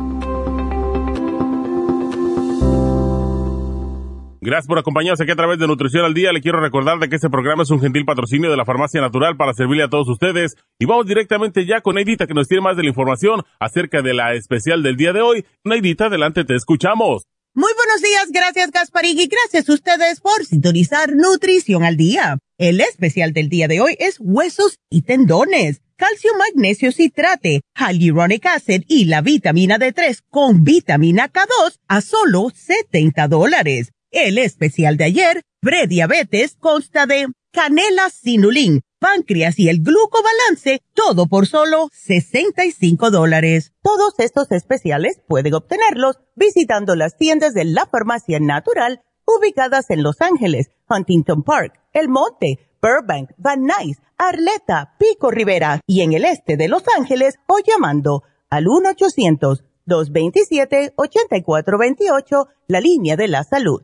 Gracias por acompañarnos aquí a través de Nutrición al Día. Le quiero recordar de que este programa es un gentil patrocinio de la Farmacia Natural para servirle a todos ustedes. Y vamos directamente ya con Neidita que nos tiene más de la información acerca de la especial del día de hoy. Neidita, adelante, te escuchamos. Muy buenos días, gracias Gasparín y gracias a ustedes por sintonizar Nutrición al Día. El especial del día de hoy es huesos y tendones, calcio, magnesio, citrate, hyaluronic acid y la vitamina D3 con vitamina K2 a solo 70 dólares. El especial de ayer, prediabetes, consta de canela sinulín, páncreas y el glucobalance, todo por solo 65 dólares. Todos estos especiales pueden obtenerlos visitando las tiendas de la farmacia natural ubicadas en Los Ángeles, Huntington Park, El Monte, Burbank, Van Nuys, Arleta, Pico Rivera y en el este de Los Ángeles o llamando al 1-800-227-8428, la línea de la salud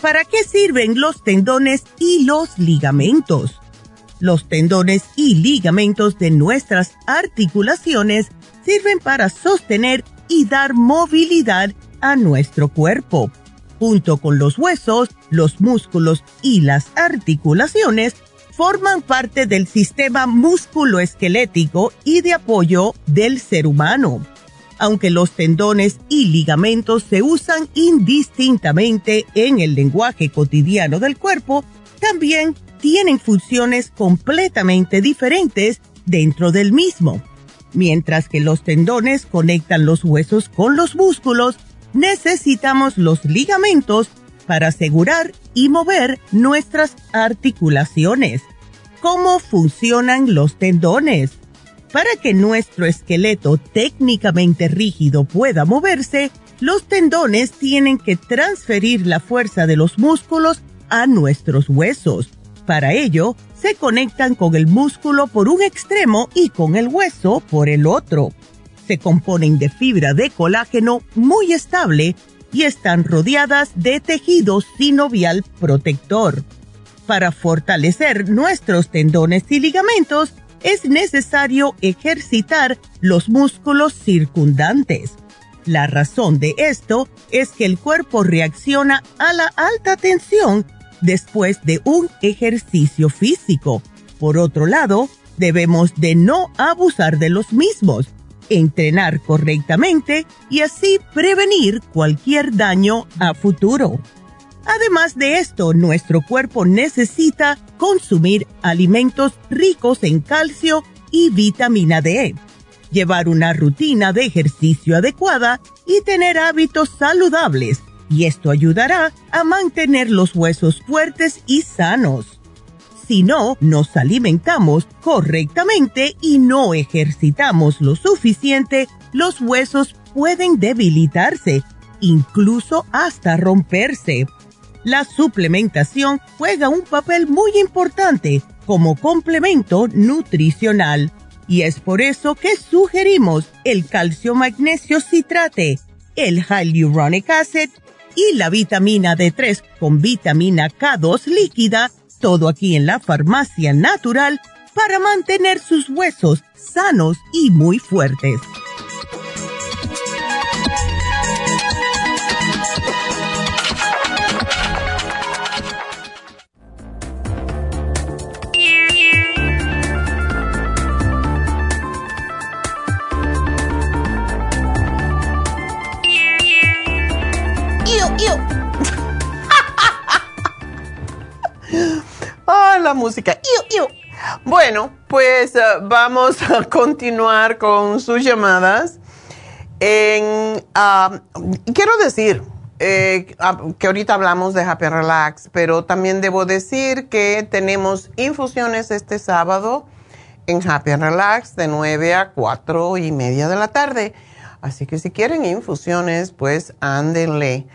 ¿Para qué sirven los tendones y los ligamentos? Los tendones y ligamentos de nuestras articulaciones sirven para sostener y dar movilidad a nuestro cuerpo. Junto con los huesos, los músculos y las articulaciones, forman parte del sistema musculoesquelético y de apoyo del ser humano aunque los tendones y ligamentos se usan indistintamente en el lenguaje cotidiano del cuerpo, también tienen funciones completamente diferentes dentro del mismo. Mientras que los tendones conectan los huesos con los músculos, necesitamos los ligamentos para asegurar y mover nuestras articulaciones. ¿Cómo funcionan los tendones? Para que nuestro esqueleto técnicamente rígido pueda moverse, los tendones tienen que transferir la fuerza de los músculos a nuestros huesos. Para ello, se conectan con el músculo por un extremo y con el hueso por el otro. Se componen de fibra de colágeno muy estable y están rodeadas de tejido sinovial protector. Para fortalecer nuestros tendones y ligamentos, es necesario ejercitar los músculos circundantes. La razón de esto es que el cuerpo reacciona a la alta tensión después de un ejercicio físico. Por otro lado, debemos de no abusar de los mismos, entrenar correctamente y así prevenir cualquier daño a futuro. Además de esto, nuestro cuerpo necesita consumir alimentos ricos en calcio y vitamina D, llevar una rutina de ejercicio adecuada y tener hábitos saludables, y esto ayudará a mantener los huesos fuertes y sanos. Si no nos alimentamos correctamente y no ejercitamos lo suficiente, los huesos pueden debilitarse, incluso hasta romperse la suplementación juega un papel muy importante como complemento nutricional y es por eso que sugerimos el calcio magnesio citrate, el hyaluronic acid y la vitamina D3 con vitamina K2 líquida, todo aquí en la farmacia natural para mantener sus huesos sanos y muy fuertes. La música. Bueno, pues eh, vamos a continuar con sus llamadas. En, quiero decir eh, que ahorita hablamos de Happy Relax, pero también debo decir que tenemos infusiones este sábado en Happy Relax de 9 a 4 y media de la tarde. Así que si quieren infusiones, pues ándenle.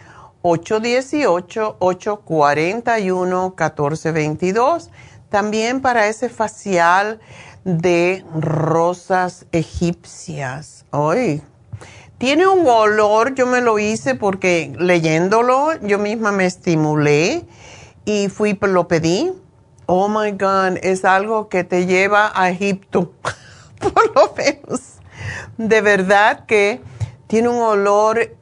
818-841-1422. También para ese facial de rosas egipcias. Ay, tiene un olor, yo me lo hice porque leyéndolo yo misma me estimulé y fui, lo pedí. Oh my God, es algo que te lleva a Egipto, por lo menos. De verdad que tiene un olor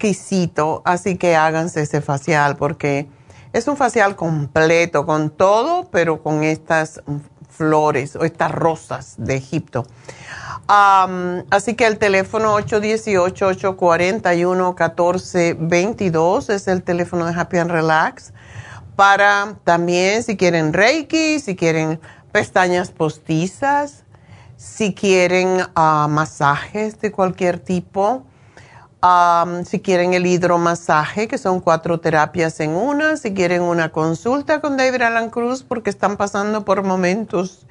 exquisito, así que háganse ese facial porque es un facial completo con todo, pero con estas flores o estas rosas de Egipto. así que el teléfono 818-841-1422 es el teléfono de Happy and Relax. Para también si quieren Reiki, si quieren pestañas postizas, si quieren ah, masajes de cualquier tipo si quieren el hidromasaje, que son cuatro terapias en una, si quieren una consulta con David Alan Cruz porque están pasando por momentos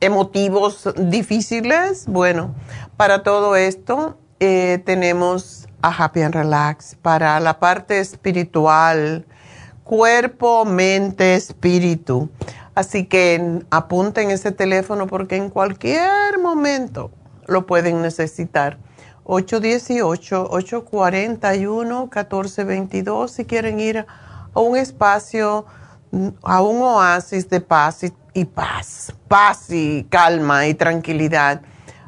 emotivos difíciles, bueno, para todo esto eh, tenemos a Happy and Relax para la parte espiritual, cuerpo, mente, espíritu. Así que apunten ese teléfono porque en cualquier momento lo pueden necesitar. 818-841-1422 si quieren ir a un espacio, a un oasis de paz y, paz, paz y calma y tranquilidad.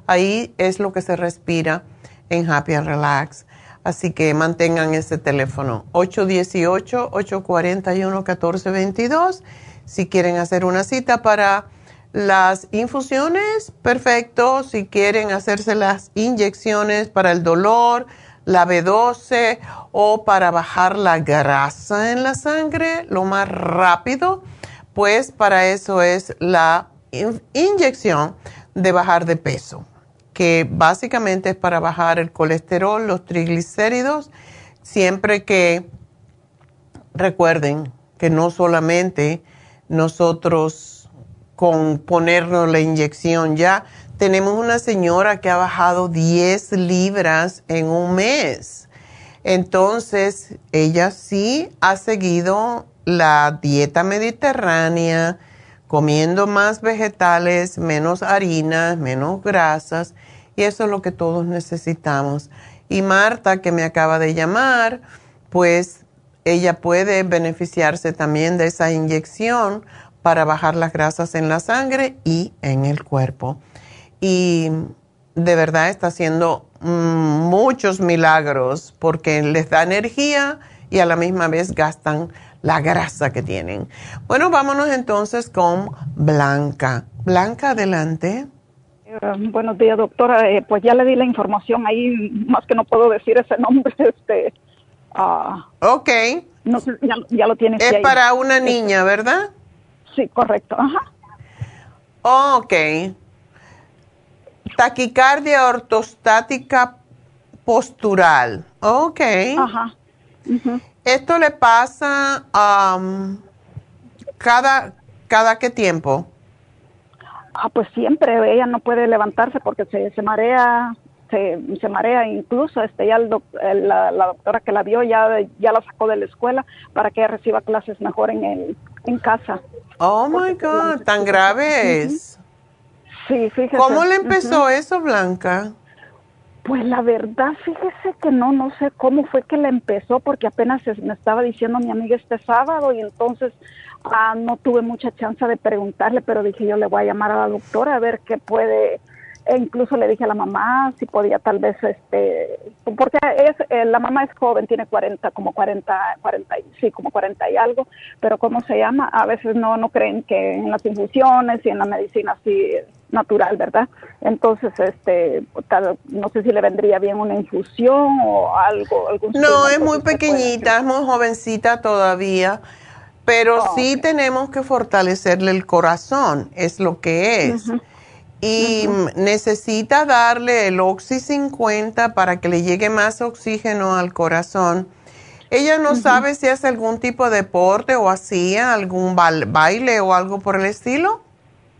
Ahí es lo que se respira en Happy and Relax. Así que mantengan ese teléfono 818-841-1422 si quieren hacer una cita para las infusiones, perfecto. Si quieren hacerse las inyecciones para el dolor, la B12 o para bajar la grasa en la sangre lo más rápido, pues para eso es la inyección de bajar de peso, que básicamente es para bajar el colesterol, los triglicéridos, siempre que recuerden que no solamente nosotros con ponernos la inyección ya. Tenemos una señora que ha bajado 10 libras en un mes. Entonces, ella sí ha seguido la dieta mediterránea, comiendo más vegetales, menos harinas, menos grasas, y eso es lo que todos necesitamos. Y Marta, que me acaba de llamar, pues ella puede beneficiarse también de esa inyección para bajar las grasas en la sangre y en el cuerpo. Y de verdad está haciendo mm, muchos milagros porque les da energía y a la misma vez gastan la grasa que tienen. Bueno, vámonos entonces con Blanca. Blanca, adelante. Eh, buenos días, doctora. Eh, pues ya le di la información ahí, más que no puedo decir ese nombre. Este, uh, ok. No, ya, ya, lo tienes. Es para una niña, ¿verdad? Sí, correcto. Ajá. ok. Taquicardia ortostática postural. Ok. Ajá. ¿Esto le pasa um, cada, cada qué tiempo? Ah, pues siempre. Ella no puede levantarse porque se, se marea, se, se, marea incluso este ya la, la, doctora que la vio ya ya la sacó de la escuela para que ella reciba clases mejor en el en casa Oh my God, tan grave es. Sí, fíjese. ¿Cómo le empezó eso, Blanca? Pues la verdad, fíjese que no, no sé cómo fue que le empezó, porque apenas me estaba diciendo mi amiga este sábado y entonces ah, no tuve mucha chance de preguntarle, pero dije yo le voy a llamar a la doctora a ver qué puede e incluso le dije a la mamá si podía tal vez este porque es eh, la mamá es joven tiene 40 como 40 40 sí como 40 y algo pero cómo se llama a veces no no creen que en las infusiones y en la medicina sí natural, ¿verdad? Entonces, este, no sé si le vendría bien una infusión o algo. Algún no, es muy pequeñita, es muy jovencita todavía, pero oh, sí tenemos que fortalecerle el corazón, es lo que es. Y necesita darle el Oxy 50 para que le llegue más oxígeno al corazón. Ella no sabe si hace algún tipo de deporte o hacía algún baile o algo por el estilo.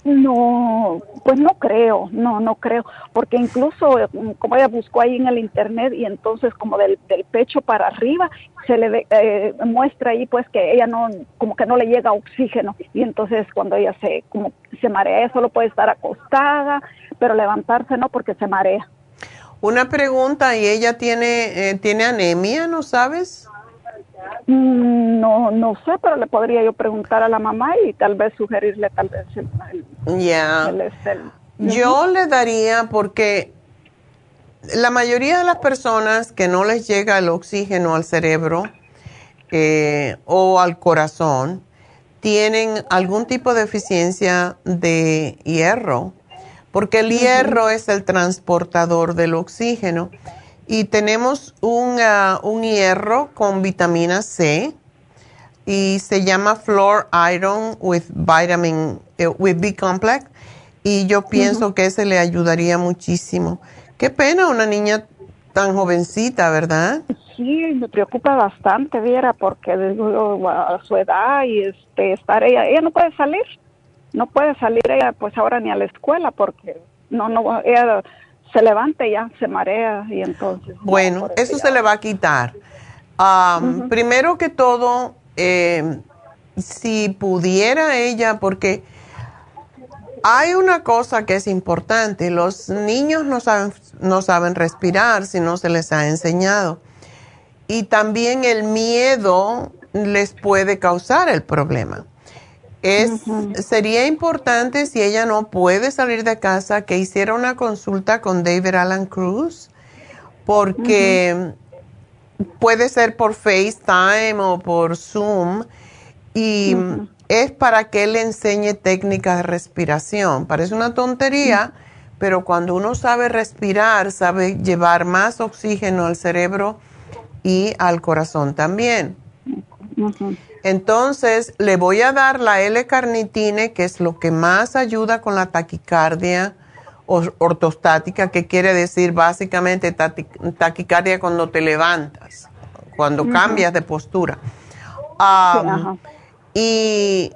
No, pues no creo, no, no creo, porque incluso mm, como ella buscó ahí en el internet y entonces como del, del pecho para arriba se le eh, muestra ahí pues que ella no, como que no le llega oxígeno y entonces cuando ella se, como se marea, solo puede estar acostada, pero levantarse no porque se marea. Una pregunta, ¿y ella tiene, eh, tiene anemia, no sabes? Mm, no, no sé, pero le podría yo preguntar a la mamá y tal vez sugerirle tal vez el... Ya. Yo le daría porque la mayoría de las personas que no les llega el oxígeno al cerebro eh, o al corazón tienen algún tipo de deficiencia de hierro, porque el hierro es el transportador del oxígeno y tenemos un, uh, un hierro con vitamina C y se llama Floor Iron with Vitamin eh, with B Complex y yo pienso que ese le ayudaría muchísimo. Qué pena una niña tan jovencita, ¿verdad? Sí, me preocupa bastante, Viera, porque a su edad y este estar ella, ella no puede salir, no puede salir ella pues ahora ni a la escuela porque no no ella se levanta y ya se marea y entonces... Bueno, eso se le va a quitar. Primero que todo, eh, si pudiera ella, porque hay una cosa que es importante, los niños no saben, no saben respirar si no se les ha enseñado. Y también el miedo les puede causar el problema. Es, Sería importante si ella no puede salir de casa que hiciera una consulta con David Alan Cruz, porque puede ser por FaceTime o por Zoom y es para que él le enseñe técnicas de respiración. Parece una tontería, pero cuando uno sabe respirar, sabe llevar más oxígeno al cerebro y al corazón también. Entonces, le voy a dar la L-carnitine, que es lo que más ayuda con la taquicardia ortostática, que quiere decir básicamente taquicardia cuando te levantas, cuando cambias de postura. y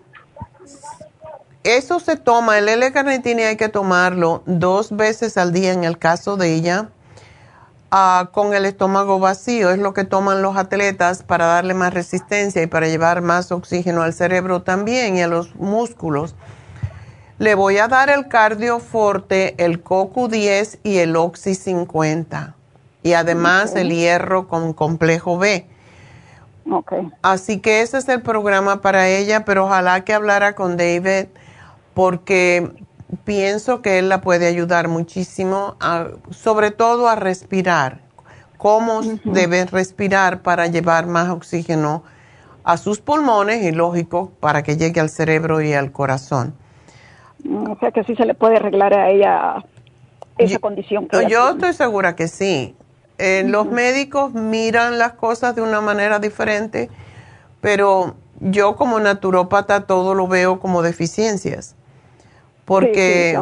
eso se toma, el L-carnitine hay que tomarlo dos veces al día en el caso de ella Ah, con el estómago vacío. Es lo que toman los atletas para darle más resistencia y para llevar más oxígeno al cerebro también y a los músculos. Le voy a dar el cardioforte, el CoQ10 y el Oxy 50. Y además el hierro con complejo B. Okay. Así que ese es el programa para ella, pero ojalá que hablara con David porque pienso que él la puede ayudar muchísimo, sobre todo a respirar. Cómo debe respirar para llevar más oxígeno a sus pulmones y lógico para que llegue al cerebro y al corazón. Mm, o sea que sí se le puede arreglar a ella esa condición. yo estoy segura que sí. Eh, los médicos miran las cosas de una manera diferente, pero yo como naturópata todo lo veo como deficiencias porque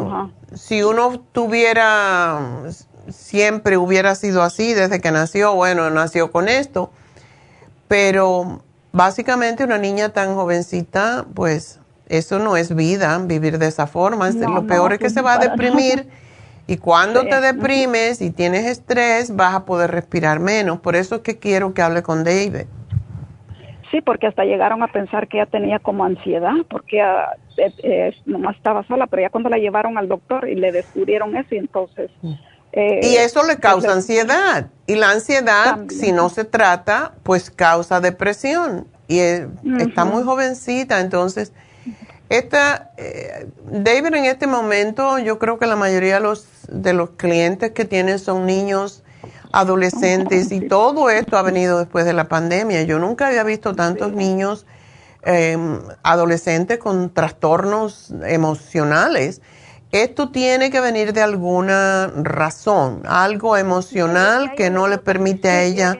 si uno tuviera, siempre hubiera sido así desde que nació, bueno, nació con esto, pero básicamente una niña tan jovencita, pues eso no es vida, vivir de esa forma. lo peor es que se va a deprimir y cuando te deprimes y tienes estrés vas a poder respirar menos. Por eso es que quiero que hable con David. Sí, porque hasta llegaron a pensar que ella tenía como ansiedad, porque ella, eh, eh, nomás estaba sola, pero ya cuando la llevaron al doctor y le descubrieron eso, y entonces... Eh, y eso le causa ansiedad. Y la ansiedad, si no se trata, pues causa depresión. Y está muy jovencita, entonces... Esta, David en este momento, yo creo que la mayoría de los, de los clientes que tienen son niños adolescentes y todo esto ha venido después de la pandemia. Yo nunca había visto tantos niños em, adolescentes con trastornos emocionales Esto tiene que venir de alguna razón, algo emocional que no le permite a ella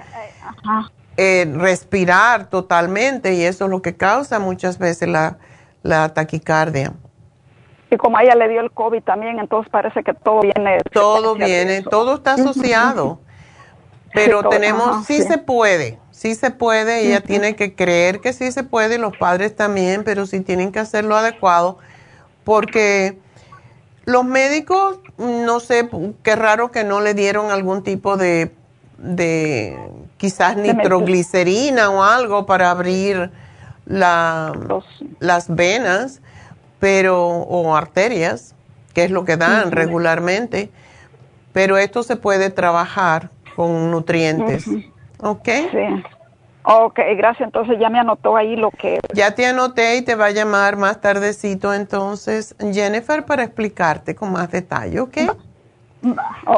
eh, respirar totalmente y eso es lo que causa muchas veces la, la taquicardia. Y como a ella le dio el COVID también, entonces parece que todo viene. Todo viene, todo está asociado. Pero tenemos, sí, se puede, sí se puede, ella tiene que creer que sí se puede, los padres también, pero sí tienen que hacerlo adecuado, porque los médicos, no sé, qué raro que no le dieron algún tipo de, de quizás nitroglicerina o algo para abrir la, las venas, pero, o arterias, que es lo que dan regularmente, pero esto se puede trabajar con nutrientes. ¿Ok? Sí. Ok, gracias. Entonces ya me anotó ahí lo que... Ya te anoté y te va a llamar más tardecito entonces Jennifer para explicarte con más detalle, ¿ok?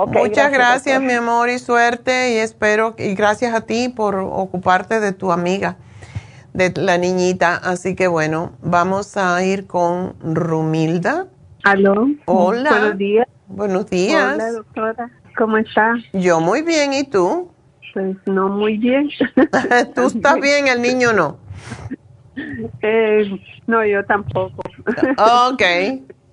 Muchas gracias, mi amor, y suerte y espero, y gracias a ti por ocuparte de tu amiga, de la niñita. Así que bueno, vamos a ir con Rumilda. Aló. Hola. Buenos días. Buenos días. Hola, doctora. ¿Cómo está? Yo muy bien, ¿y tú? Pues no muy bien. ¿Tú estás bien, el niño no? Eh, no, yo tampoco. ok,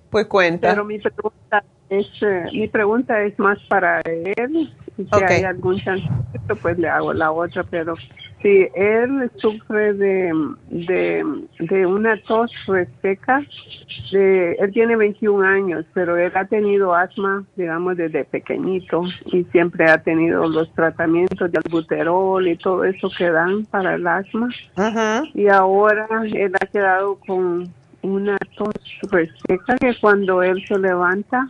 pues cuenta. Pero mi pregunta es, eh, mi pregunta es más para él. Si hay algún chance, pues le hago la otra, pero Sí, él sufre de, de, una tos reseca. De, él tiene 21 años, pero él ha tenido asma, digamos, desde pequeñito y siempre ha tenido los tratamientos de albuterol y todo eso que dan para el asma. Y ahora él ha quedado con una tos reseca que cuando él se levanta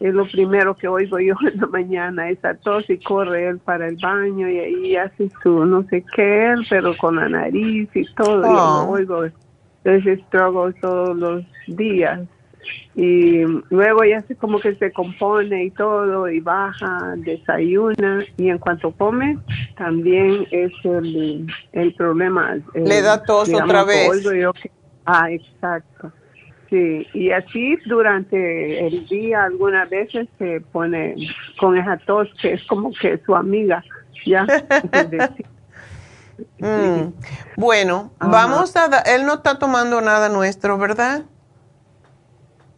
es lo primero que oigo yo en la mañana, esa tos y corre él para el baño y ahí hace su no sé qué él, pero con la nariz y todo, yo lo oh. oigo ese struggle todos los días. Y luego ya se como que se compone y todo y baja, desayuna y en cuanto come también es el, el problema. Le da tos otra vez. ah, exacto. Sí, y así durante el día algunas veces se pone con esa tos que es como que su amiga, ¿ya? Mm. Bueno, vamos a... él no está tomando nada nuestro, ¿verdad?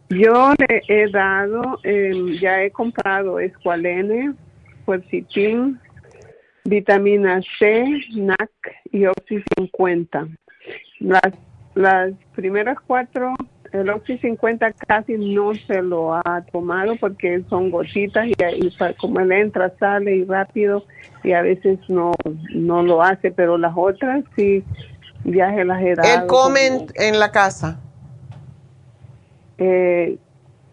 Yo le he dado, em, ya he comprado escualene, quercitin, vitamina C, NAC y Oxy 50. Las, las primeras cuatro el Oxy 50 casi no se lo ha tomado porque son gotitas y, como él entra, sale y rápido y a veces no, no lo hace, pero las otras sí, ya se las he dado. ¿Él come en, la casa? Eh,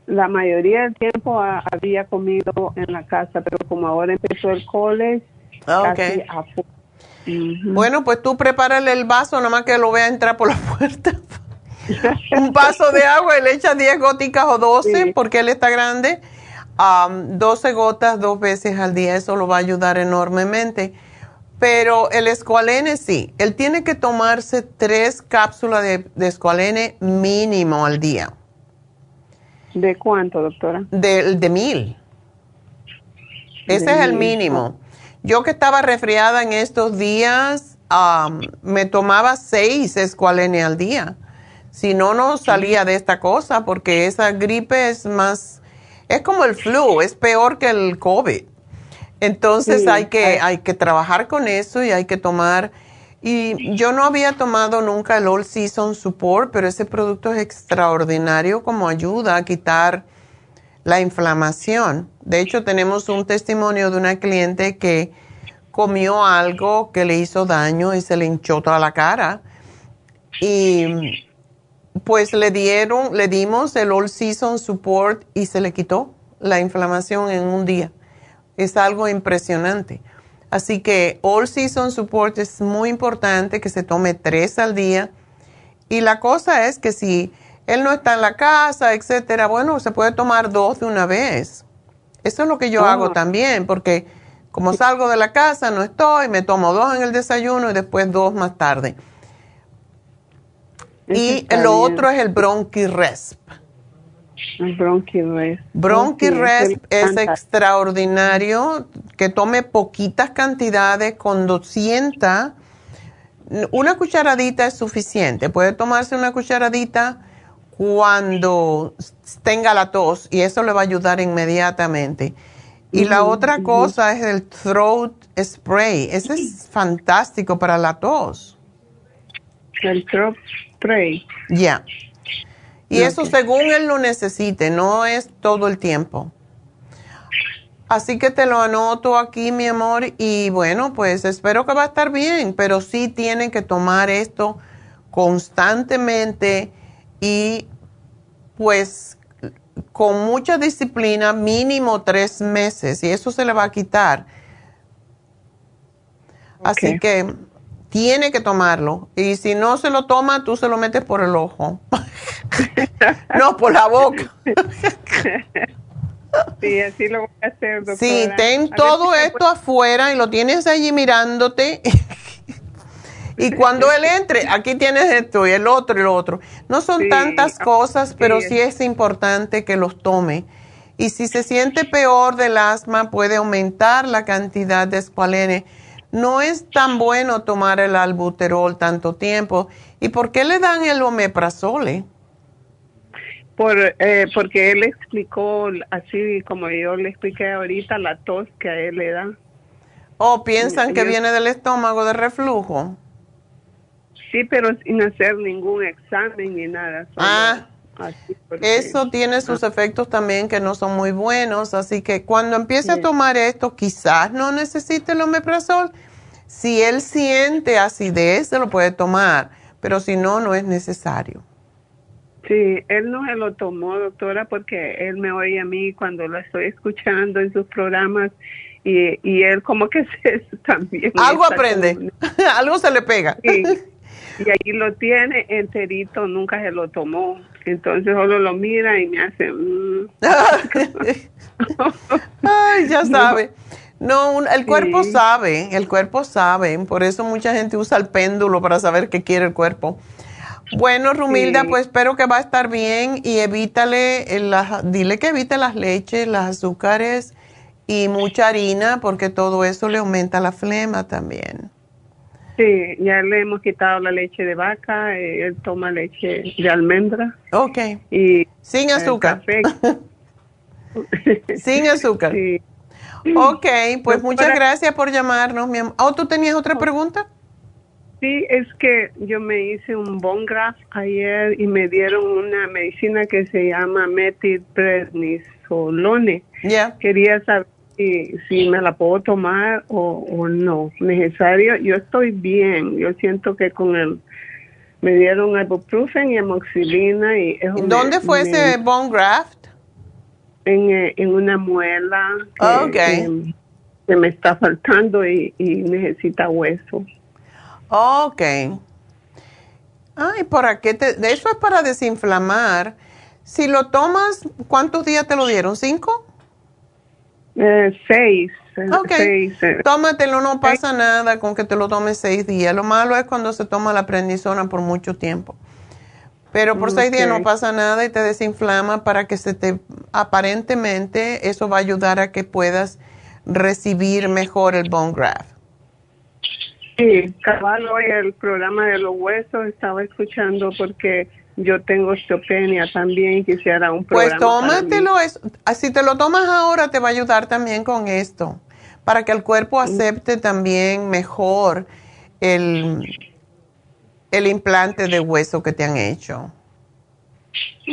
la mayoría del tiempo había comido en la casa, pero como ahora empezó el college, ah, casi Bueno, pues tú prepárale el vaso, nomás que lo vea entrar por la puerta. un vaso de agua y le echa 10 goticas o 12 porque él está grande. 12 gotas dos veces al día, eso lo va a ayudar enormemente. Pero el escualene sí, él tiene que tomarse tres cápsulas de, escualene mínimo al día. ¿De cuánto, doctora? De, de mil. Ese es el mínimo. Yo que estaba resfriada en estos días, me tomaba seis escualene al día. Si no, no salía de esta cosa porque esa gripe es más, es como el flu, es peor que el COVID. Entonces hay, que, hay que trabajar con eso y hay que tomar. Y yo no había tomado nunca el All Season Support, pero ese producto es extraordinario como ayuda a quitar la inflamación. De hecho, tenemos un testimonio de una cliente que comió algo que le hizo daño y se le hinchó toda la cara. Y pues le dieron, le dimos el All Season Support y se le quitó la inflamación en un día. Es algo impresionante. Así que All Season Support es muy importante que se tome tres al día. Y la cosa es que si él no está en la casa, etcétera, bueno, se puede tomar dos de una vez. Eso es lo que yo hago también, porque como salgo de la casa, no estoy, me tomo dos en el desayuno y después dos más tarde y lo otro es el Bronchi Resp. Bronchi Bronchi es, es extraordinario. Que tome poquitas cantidades con 200. Una cucharadita es suficiente. Puede tomarse una cucharadita cuando tenga la tos y eso le va a ayudar inmediatamente. Y la otra cosa es el throat spray. Ese es fantástico para la tos. El throat spray. Ya. Y eso según él lo necesite, no es todo el tiempo. Así que te lo anoto aquí, mi amor, y bueno, pues espero que va a estar bien, pero sí tienen que tomar esto constantemente y pues con mucha disciplina, mínimo tres meses, y eso se le va a quitar. Así que tiene que tomarlo. Y si no se lo toma, tú se lo metes por el ojo. no, por la boca. sí, así lo voy a hacer, doctora. Sí, ten todo esto afuera y lo tienes allí mirándote. y cuando él entre, aquí tienes esto y el otro y el otro. No son tantas cosas, pero sí es importante que los tome. Y si se siente peor del asma, puede aumentar la cantidad de escualene no es tan bueno tomar el albuterol tanto tiempo. ¿Y por qué le dan el omeprazole? Por, eh, porque él explicó, así como yo le expliqué ahorita, la tos que a él le da. ¿O piensan que viene del estómago de reflujo? Sí, pero sin hacer ningún examen ni nada. Ah, eso tiene sus ah. efectos también que no son muy buenos, así que cuando empiece a tomar esto, quizás no necesite el omeprazol. Si él siente acidez, se lo puede tomar, pero si no, no es necesario. Sí, él no se lo tomó, doctora, porque él me oye a mí cuando lo estoy escuchando en sus programas y, y él como que se también. Algo aprende, algo se le pega. Sí. Y ahí lo tiene enterito, nunca se lo tomó. Entonces solo lo mira y me hace... Mm. Ay, ya sabe. No, el cuerpo sabe, el cuerpo sabe. Por eso mucha gente usa el péndulo para saber qué quiere el cuerpo. Bueno, Rumilda, pues espero que va a estar bien y evítale, dile que evite las leches, los azúcares y mucha harina porque todo eso le aumenta la flema también. Sí, ya le hemos quitado la leche de vaca, eh, él toma leche de almendra. Ok. Y Sin azúcar. Sin azúcar. Sí. Ok, pues muchas gracias por llamarnos, mi amor. ¿Oh, tú tenías otra pregunta? Sí, es que yo me hice un bone graft ayer y me dieron una medicina que se llama metilprednisolone. Ya. Quería saber si, me la puedo tomar o, no. Necesario, yo estoy bien. Yo siento que con el me dieron ibuprofen y amoxilina y ¿Dónde fue ese bone graft? En, eh, en una muela que, que, me está faltando y, y necesita hueso. Ok. Ay, ¿por qué te, eso es para desinflamar. Si lo tomas, ¿cuántos días te lo dieron? ¿Cinco? Eh, seis. Ok. Seis, eh. Tómatelo, no pasa nada con que te lo tomes seis días. Lo malo es cuando se toma la prednisona por mucho tiempo. Pero por seis días no pasa nada y te desinflama para que se te, aparentemente, eso va a ayudar a que puedas recibir mejor el bone graft. Sí, cabal, hoy el programa de los huesos estaba escuchando porque yo tengo osteopenia también, quisiera un pues programa. Pues tómatelo, ah, si te lo tomas ahora te va a ayudar también con esto, para que el cuerpo acepte también mejor el, el implante de hueso que te han hecho.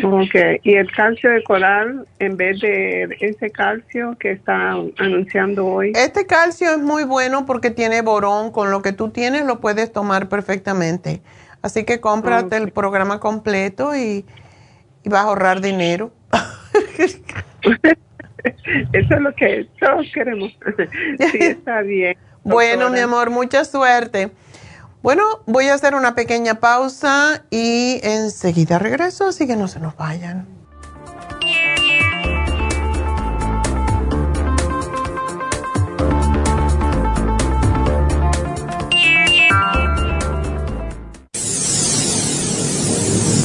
Ok, y el calcio de coral, en vez de ese calcio que está anunciando hoy. Este calcio es muy bueno porque tiene borón, con lo que tú tienes lo puedes tomar perfectamente. Así que cómprate el programa completo y, vas a ahorrar dinero. Eso es lo que todos queremos. sí, está bien. Bueno, mi amor, mucha suerte. Bueno, voy a hacer una pequeña pausa y enseguida regreso, así que no se nos vayan.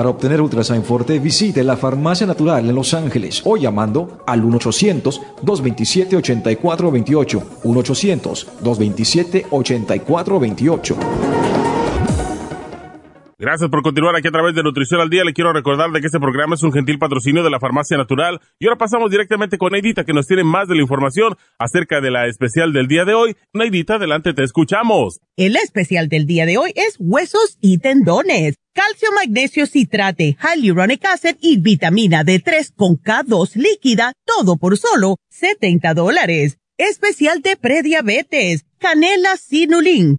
Para obtener Ultrasign Forte, visite la Farmacia Natural en Los Ángeles o llamando al 1-800-227-8428. 1-800-227-8428. Gracias por continuar aquí a través de Nutrición al Día. Le quiero recordar de que este programa es un gentil patrocinio de la Farmacia Natural. Y ahora pasamos directamente con Neidita, que nos tiene más de la información acerca de la especial del día de hoy. Neidita, adelante, te escuchamos. El especial del día de hoy es huesos y tendones. Calcio, magnesio, citrate, hyaluronic acid y vitamina D3 con K2 líquida, todo por solo 70 dólares. Especial de prediabetes, canela sinulin,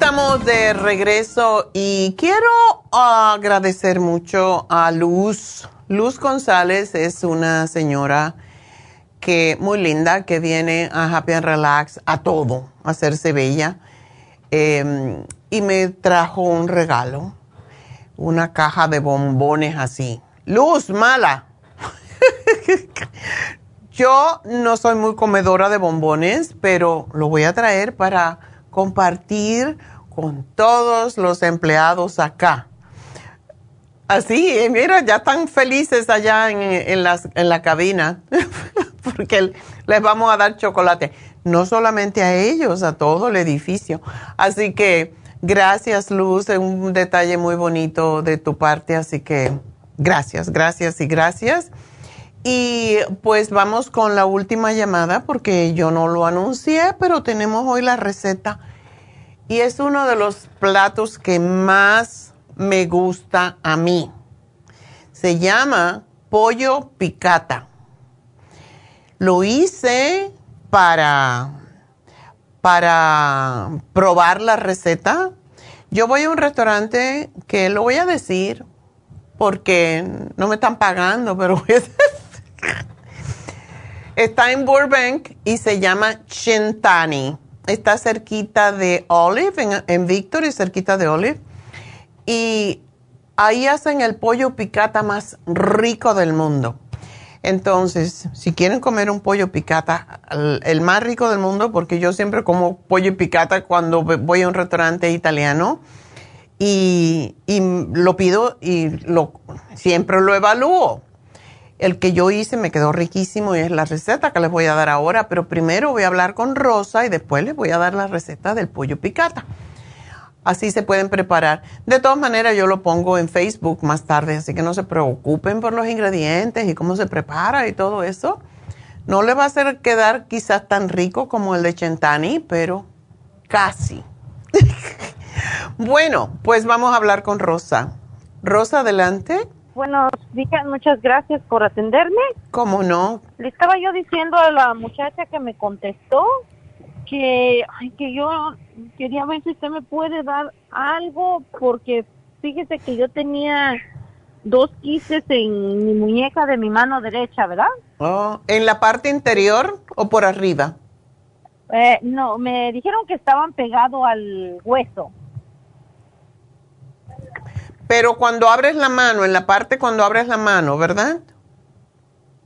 Estamos de regreso y quiero agradecer mucho a Luz. Luz González es una señora que muy linda que viene a Happy and Relax a todo, a hacerse bella. Em, y me trajo un regalo, una caja de bombones así. Luz, mala. Yo no soy muy comedora de bombones, pero lo voy a traer para compartir con todos los empleados acá. Así, mira, ya están felices allá en, las, en la cabina, porque les vamos a dar chocolate. No solamente a ellos, a todo el edificio. Así que gracias, Luz, es un detalle muy bonito de tu parte. Así que gracias, gracias y gracias. Y pues vamos con la última llamada porque yo no lo anuncié, pero tenemos hoy la receta. Y es uno de los platos que más me gusta a mí. Se llama pollo picata. Lo hice para, para probar la receta. Yo voy a un restaurante que lo voy a decir porque no me están pagando, pero Está en Burbank y se llama Chintani. Está cerquita de Olive, en, en Victory, cerquita de Olive. Y ahí hacen el pollo picata más rico del mundo. Entonces, si quieren comer un pollo picata, el, más rico del mundo, porque yo siempre como pollo picata cuando voy a un restaurante italiano y, y lo pido y lo, siempre lo evalúo. El que yo hice me quedó riquísimo y es la receta que les voy a dar ahora, pero primero voy a hablar con Rosa y después les voy a dar la receta del pollo picata. Así se pueden preparar. De todas maneras, yo lo pongo en Facebook más tarde, así que no se preocupen por los ingredientes y cómo se prepara y todo eso. No le va a hacer quedar quizás tan rico como el de Chentani, pero casi. bueno, pues vamos a hablar con Rosa. Rosa, adelante. Buenos días, muchas gracias por atenderme. ¿Cómo no? Le estaba yo diciendo a la muchacha que me contestó que, ay, que yo quería ver si usted me puede dar algo, porque fíjese que yo tenía dos quises en mi muñeca de mi mano derecha, ¿verdad? Oh, ¿En la parte interior o por arriba? Eh, no, me dijeron que estaban pegados al hueso. Pero cuando abres la mano, en la parte cuando abres la mano, ¿verdad?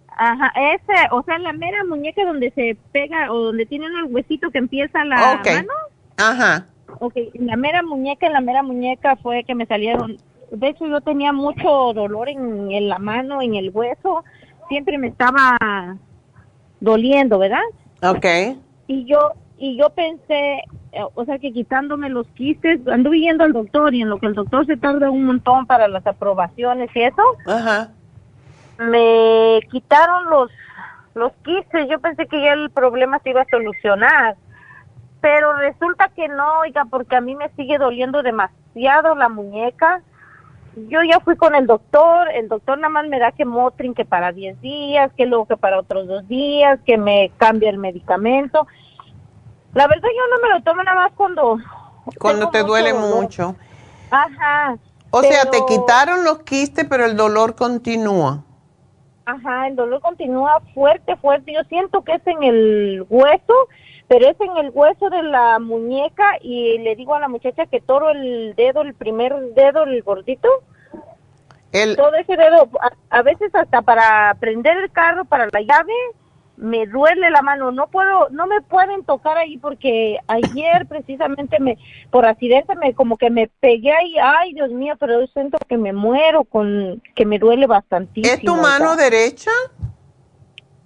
Ajá, ese, o sea, la mera muñeca donde se pega o donde tiene el huesito que empieza la mano. Ajá. Ok, la mera muñeca, la mera muñeca fue que me salieron. De hecho, yo tenía mucho dolor en, en la mano, en el hueso. Siempre me estaba doliendo, ¿verdad? Ok. Y yo y yo pensé, o sea, que quitándome los quistes, anduve yendo al doctor y en lo que el doctor se tarda un montón para las aprobaciones y eso, Ajá. me quitaron los, los quistes. Yo pensé que ya el problema se iba a solucionar, pero resulta que no, oiga, porque a mí me sigue doliendo demasiado la muñeca. Yo ya fui con el doctor, el doctor nada más me da que Motrin que para 10 días, que luego que para otros dos días, que me cambia el medicamento. La verdad yo no me lo tomo nada más cuando... Cuando te duele dolor. mucho. Ajá. O sea, te quitaron los quistes, pero el dolor continúa. Ajá, el dolor continúa fuerte, fuerte. Yo siento que es en el hueso, pero es en el hueso de la muñeca y le digo a la muchacha que todo el dedo, el primer dedo, el gordito, el... todo ese dedo, a, a veces hasta para prender el carro, para la llave, me duele la mano. No puedo, no me pueden tocar ahí porque ayer precisamente me, por accidente me, como que me pegué ahí. Ay, Dios mío, pero yo siento que me muero con, que me duele bastantísimo. ¿Es tu mano derecha?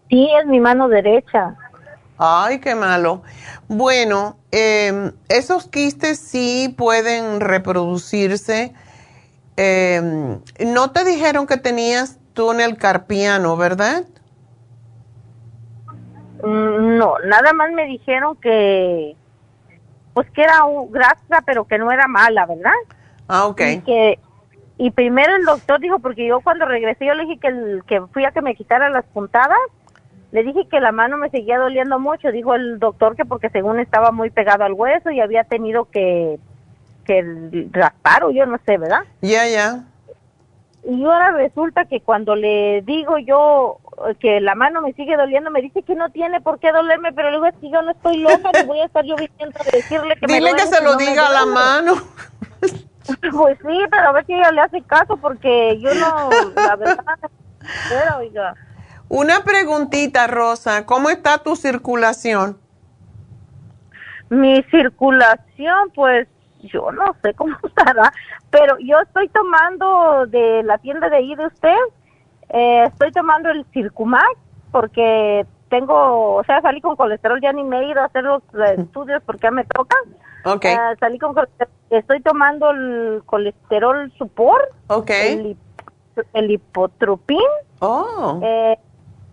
Sí, es mi mano derecha. Ay, qué malo. Bueno, eh, esos quistes sí pueden reproducirse. Eh, no te dijeron que tenías túnel carpiano, ¿verdad? Mm, No, nada más me dijeron que, pues que era un- grasa, pero que no era mala, ¿verdad? Ah, ok. Y que, y primero el doctor dijo, porque yo cuando regresé yo le dije que, el, que fui a que me quitara las puntadas, le dije que la mano me seguía doliendo mucho, dijo el doctor que porque según estaba muy pegado al hueso y había tenido que, que raspar o yo no sé, ¿verdad? Ya, ya. Y ahora resulta que cuando le digo yo eh, que la mano me sigue doliendo, me dice que no tiene por qué dolerme, pero luego es que yo no estoy loca, ni voy a estar yo viniendo a decirle que me Dile que se lo no diga a la mano. Pues sí, pero a ver si ella le hace caso, porque yo no, la verdad, pero oiga, Una preguntita, Rosa. ¿Cómo está tu circulación? mi circulación, pues yo no sé cómo estará, pero yo estoy tomando de la tienda de ahí de usted, eh, estoy tomando el Circumax porque tengo, o sea, salí con colesterol, ya ni me he ido a hacer los estudios porque ya me toca. Ok. Eh, salí con colesterol, estoy tomando el colesterol support, Ok. el, hip- el hipotropín, Oh. eh,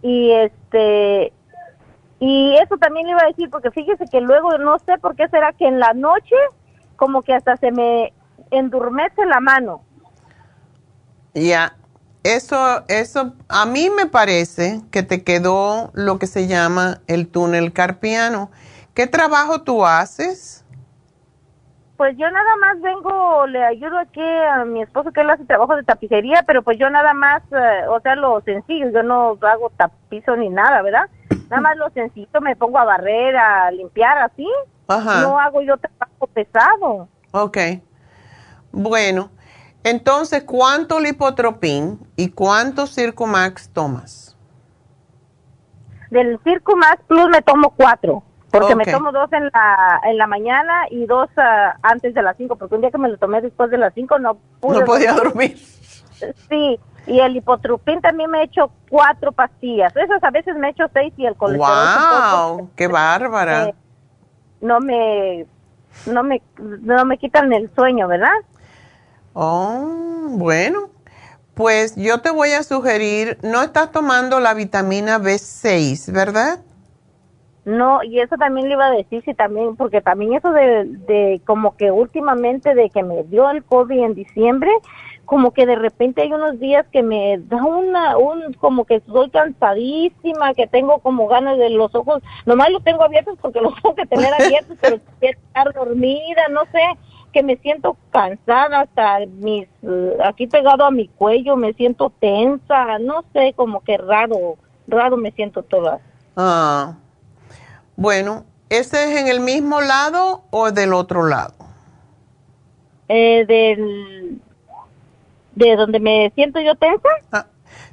y este y eso también le iba a decir porque fíjese que luego no sé por qué será que en la noche como que hasta se me endurmece la mano. Ya, eso, eso, a mí me parece que te quedó lo que se llama el túnel carpiano. ¿Qué trabajo tú haces? Pues yo nada más vengo, le ayudo aquí a mi esposo que él hace trabajo de tapicería, pero pues yo nada más, eh, o sea, lo sencillo, yo no hago tapizo ni nada, ¿verdad? Nada más lo sencillo, me pongo a barrer, a limpiar, así. Ajá. No hago yo trabajo pesado. Ok. Bueno, entonces, ¿cuánto lipotropín y cuánto Circumax tomas? Del Circo Más Plus me tomo cuatro, porque me tomo dos en la, en la mañana y dos ah, antes de las cinco, porque un día que me lo tomé después de las cinco no pude No podía dormir. Sí, y el hipotrupín también me he hecho cuatro pastillas. Esas a veces me he hecho seis y el colesterol ¡Wow! ¡Qué bárbara! eh, no me no me no me quitan el sueño, ¿verdad? Oh, bueno. Pues yo te voy a sugerir, no estás tomando la vitamina B6, ¿verdad? No, y eso también le iba a decir, sí, también, porque también eso de, de como que últimamente de que me dio el COVID en diciembre, como que de repente hay unos días que me da una, un, como que estoy cansadísima, que tengo como ganas de los ojos, nomás los tengo abiertos porque los tengo que tener abiertos, pero quiero estar dormida, no sé, que me siento cansada hasta mis, aquí pegado a mi cuello, me siento tensa, no sé, como que raro, raro me siento toda. Ah, bueno, ¿ese es en el mismo lado o del otro lado? eh, del de donde me siento yo tensa. Ah,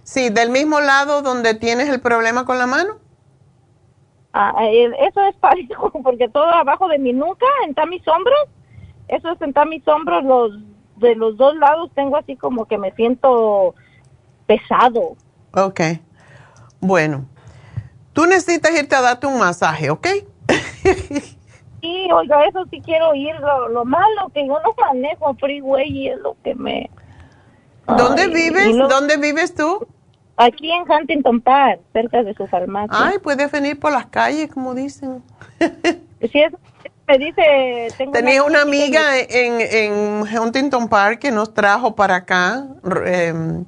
Sí, del mismo lado donde tienes el problema con la mano. Ah, eh, eso es parejo, porque todo abajo de mi nuca, en mis hombros, eso es en mis hombros, los de los dos lados tengo así como que me siento pesado. Ok. Bueno, tú necesitas irte a darte un masaje, ¿ok? sí, oiga, eso sí quiero ir. Lo, malo que yo no manejo freeway y es lo que me... ¿Dónde vives? ¿Dónde vives tú? Aquí en Huntington Park, cerca de su farmacia. Ay, puedes venir por las calles, como dicen. sí, es, me dice... Tenía una, amiga en, en Huntington Park que nos trajo para acá. Em,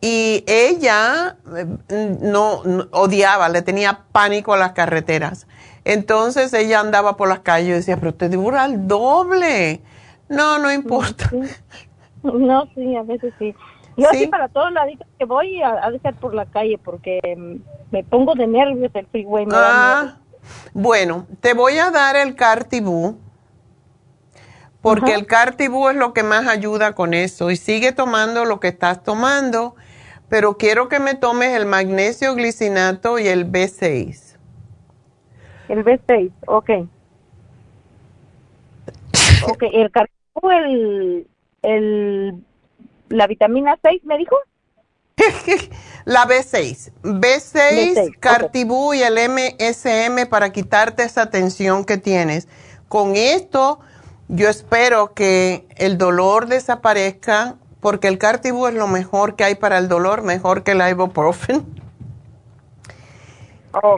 y ella eh, no, odiaba, le tenía pánico a las carreteras. Entonces ella andaba por las calles y decía, pero te dura el doble. No, no importa. No, sí, a veces sí. Yo así para todos lados que voy a, a dejar por la calle porque mm, me pongo de nervios el freeway. ah, bueno, te voy a dar el Cartibú porque el Cartibú es lo que más ayuda con eso y sigue tomando lo que estás tomando, pero quiero que me tomes el magnesio glicinato y el B6. El B6, ok. ok, el Cartibú, el, el la vitamina 6, ¿me dijo? la B6. B6, Cartibú y el MSM para quitarte esa tensión que tienes. Con esto, yo espero que el dolor desaparezca, porque el Cartibú es lo mejor que hay para el dolor, mejor que el ibuprofen.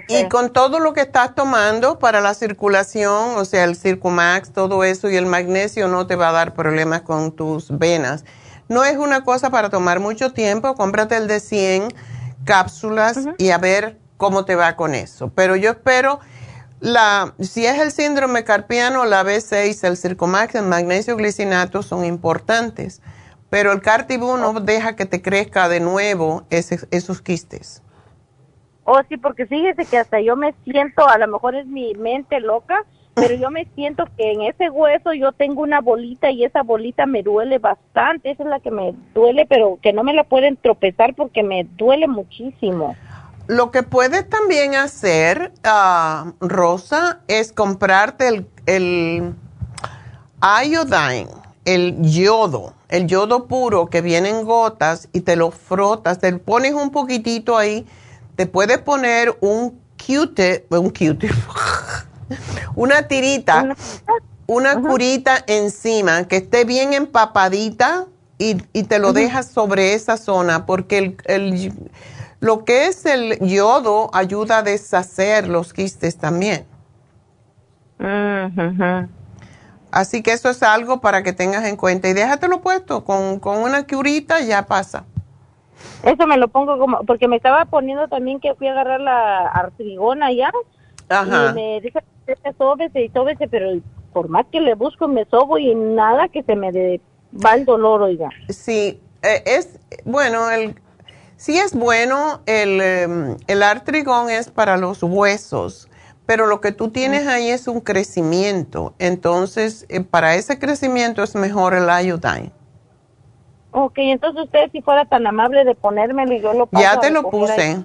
Y con todo lo que estás tomando para la circulación, o sea, el Circumax, todo eso y el magnesio no te va a dar problemas con tus venas. No es una cosa para tomar mucho tiempo, cómprate el de 100 cápsulas y a ver cómo te va con eso. Pero yo espero, la, si es el síndrome carpiano, la B6, el Circomax, el magnesio glicinato son importantes. Pero el Cartibú no deja que te crezca de nuevo esos quistes. Oh, sí, porque fíjese que hasta yo me siento, a lo mejor es mi mente loca, pero yo me siento que en ese hueso yo tengo una bolita y esa bolita me duele bastante, esa es la que me duele, pero que no me la pueden tropezar porque me duele muchísimo. Lo que puedes también hacer, uh, Rosa, es comprarte el, el iodine, el yodo, el yodo puro que viene en gotas y te lo frotas, te pones un poquitito ahí, te puedes poner un Q-tip, un Q-tip. una tirita, una curita encima que esté bien empapadita y, te lo dejas sobre esa zona porque el, lo que es el yodo ayuda a deshacer los quistes también. Así que eso es algo para que tengas en cuenta y déjatelo puesto con, con una curita ya pasa. Eso me lo pongo como, porque me estaba poniendo también que fui a agarrar la artrigona ya. Y me dice sóbese y sóbese, pero por más que le busco me sobo y nada que se me de, va el dolor, oiga. Sí, eh, es, bueno, el, sí es bueno, el, em, el artrigón es para los huesos, pero lo que tú tienes ahí es un crecimiento, entonces eh, para ese crecimiento es mejor el iodine. Ok, entonces usted si fuera tan amable de ponérmelo y yo lo Ya te lo puse.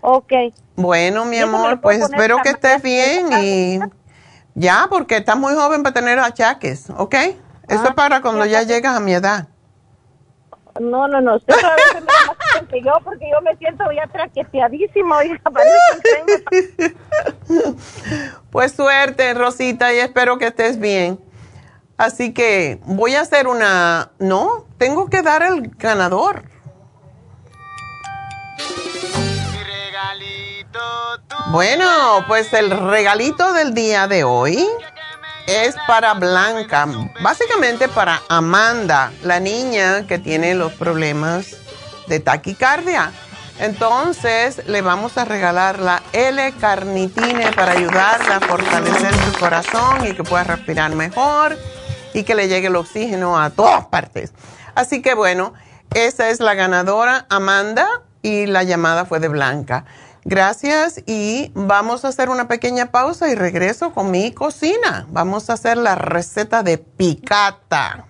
Ok. Bueno, mi amor, pues espero que estés bien y ya, porque estás muy joven para tener achaques, ¿ok? Eso es ah, para cuando ya llegas a mi edad. No, no, no, usted a veces me que yo porque yo me siento ya traqueteadísimo. pues suerte, Rosita, y espero que estés bien. Así que voy a hacer una... No, tengo que dar el ganador. Bueno, pues el regalito del día de hoy es para Blanca, básicamente para Amanda, la niña que tiene los problemas de taquicardia. Entonces le vamos a regalar la L-carnitine para ayudarla a fortalecer su corazón y que pueda respirar mejor y que le llegue el oxígeno a todas partes. Así que bueno, esa es la ganadora, Amanda, y la llamada fue de Blanca. Gracias y vamos a hacer una pequeña pausa y regreso con mi cocina. Vamos a hacer la receta de picata.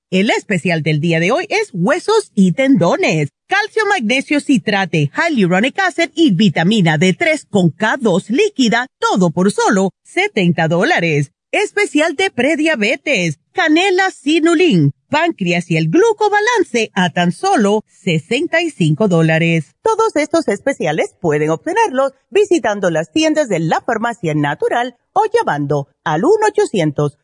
El especial del día de hoy es huesos y tendones, calcio, magnesio, citrate, hyaluronic acid y vitamina D3 con K2 líquida, todo por solo 70 dólares. Especial de prediabetes, canela sinulin, páncreas y el glucobalance a tan solo 65 dólares. Todos estos especiales pueden obtenerlos visitando las tiendas de la farmacia natural o llamando al 1 800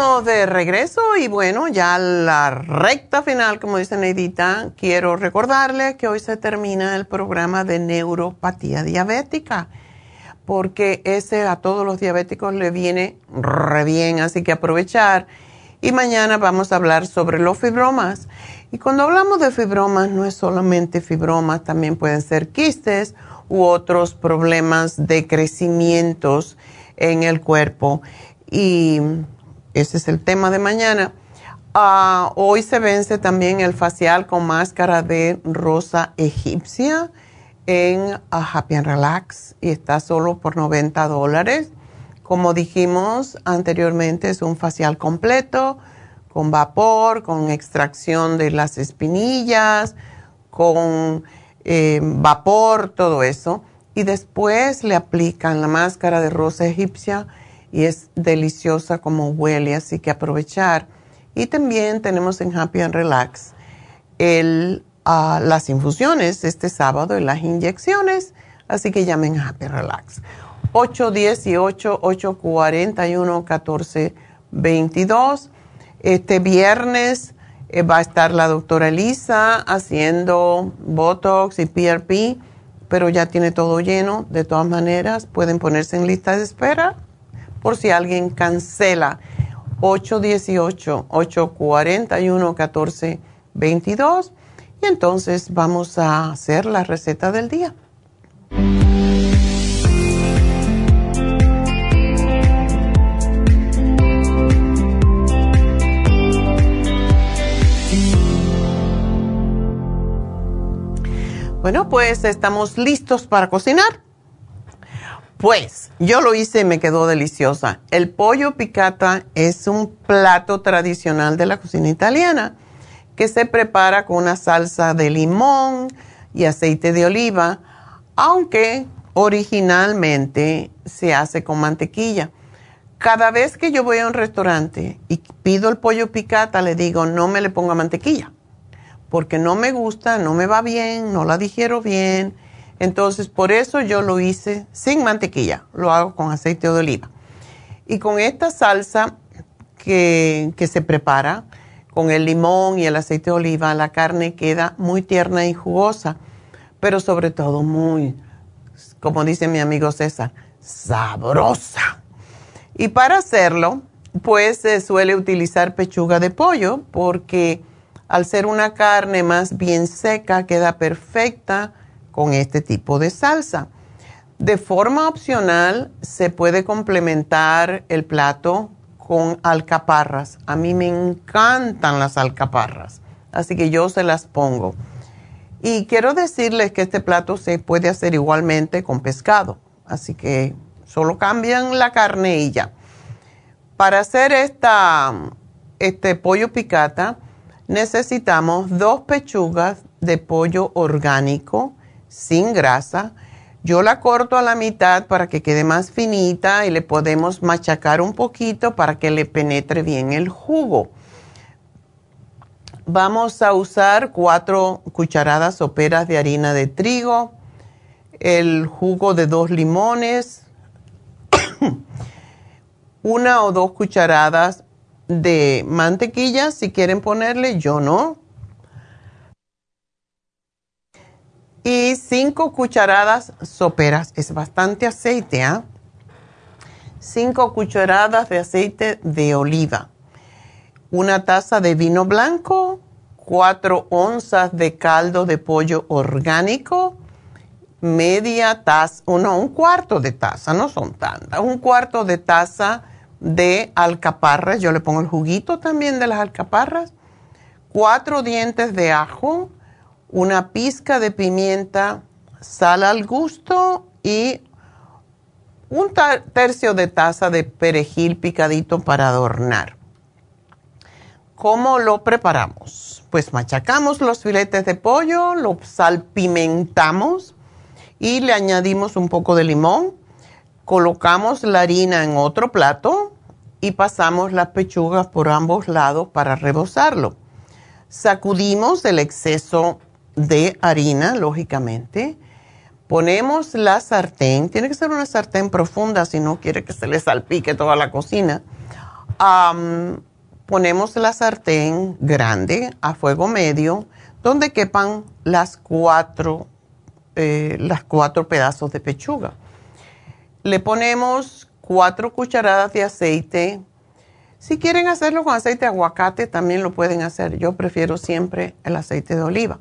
De regreso y bueno, ya la recta final, como dice Neidita, quiero recordarle que hoy se termina el programa de neuropatía diabética, porque ese a todos los diabéticos le viene re bien, así que aprovechar. Y mañana vamos a hablar sobre los fibromas. Y cuando hablamos de fibromas, no es solamente fibromas, también pueden ser quistes u otros problemas de crecimientos en el cuerpo. Y ese es el tema de mañana. Ah, hoy se vence también el facial con máscara de rosa egipcia en ah, Happy and Relax y está solo por 90 dólares. Como dijimos anteriormente, es un facial completo con vapor, con extracción de las espinillas, con eh, vapor, todo eso. Y después le aplican la máscara de rosa egipcia y es deliciosa como huele, así que aprovechar. Y también tenemos en Happy and Relax el, ah, las infusiones este sábado y las inyecciones, así que llamen a Happy Relax. 818-841-1422. Este viernes eh, va a estar la doctora Elisa haciendo Botox y PRP, pero ya tiene todo lleno. De todas maneras, pueden ponerse en lista de espera por si alguien cancela 818-841-1422 y entonces vamos a hacer la receta del día. Bueno, pues estamos listos para cocinar. Pues yo lo hice y me quedó deliciosa. El pollo picata es un plato tradicional de la cocina italiana que se prepara con una salsa de limón y aceite de oliva, aunque originalmente se hace con mantequilla. Cada vez que yo voy a un restaurante y pido el pollo picata, le digo, no me le ponga mantequilla, porque no me gusta, no me va bien, no la digiero bien. Entonces, por eso yo lo hice sin mantequilla, lo hago con aceite de oliva. Y con esta salsa que, se prepara, con el limón y el aceite de oliva, la carne queda muy tierna y jugosa, pero sobre todo muy, como dice mi amigo César, sabrosa. Y para hacerlo, pues se suele utilizar pechuga de pollo porque al ser una carne más bien seca queda perfecta con este tipo de salsa. De forma opcional se puede complementar el plato con alcaparras. A mí me encantan las alcaparras, así que yo se las pongo. Y quiero decirles que este plato se puede hacer igualmente con pescado, así que solo cambian la carne y ya. Para hacer esta, este pollo picata necesitamos dos pechugas de pollo orgánico sin grasa. Yo la corto a la mitad para que quede más finita y le podemos machacar un poquito para que le penetre bien el jugo. Vamos a usar cuatro cucharadas soperas de harina de trigo, el jugo de dos limones, una o dos cucharadas de mantequilla, si quieren ponerle, yo no. Y cinco cucharadas soperas, es bastante aceite, ¿ah? Cinco cucharadas de aceite de oliva. Una taza de vino blanco, cuatro onzas de caldo de pollo orgánico, media taza, no, un cuarto de taza, no son tantas, un cuarto de taza de alcaparras, yo le pongo el juguito también de las alcaparras, cuatro dientes de ajo, una pizca de pimienta, sal al gusto y un tercio de taza de perejil picadito para adornar. ¿Cómo lo preparamos? Pues machacamos los filetes de pollo, lo salpimentamos y le añadimos un poco de limón. Colocamos la harina en otro plato y pasamos las pechugas por ambos lados para rebozarlo. Sacudimos el exceso de harina, lógicamente. Ponemos la sartén, tiene que ser una sartén profunda si no quiere que se le salpique toda la cocina. ponemos la sartén grande a fuego medio, donde quepan las cuatro eh, las cuatro pedazos de pechuga. Le ponemos cuatro cucharadas de aceite. Si quieren hacerlo con aceite de aguacate, también lo pueden hacer. Yo prefiero siempre el aceite de oliva.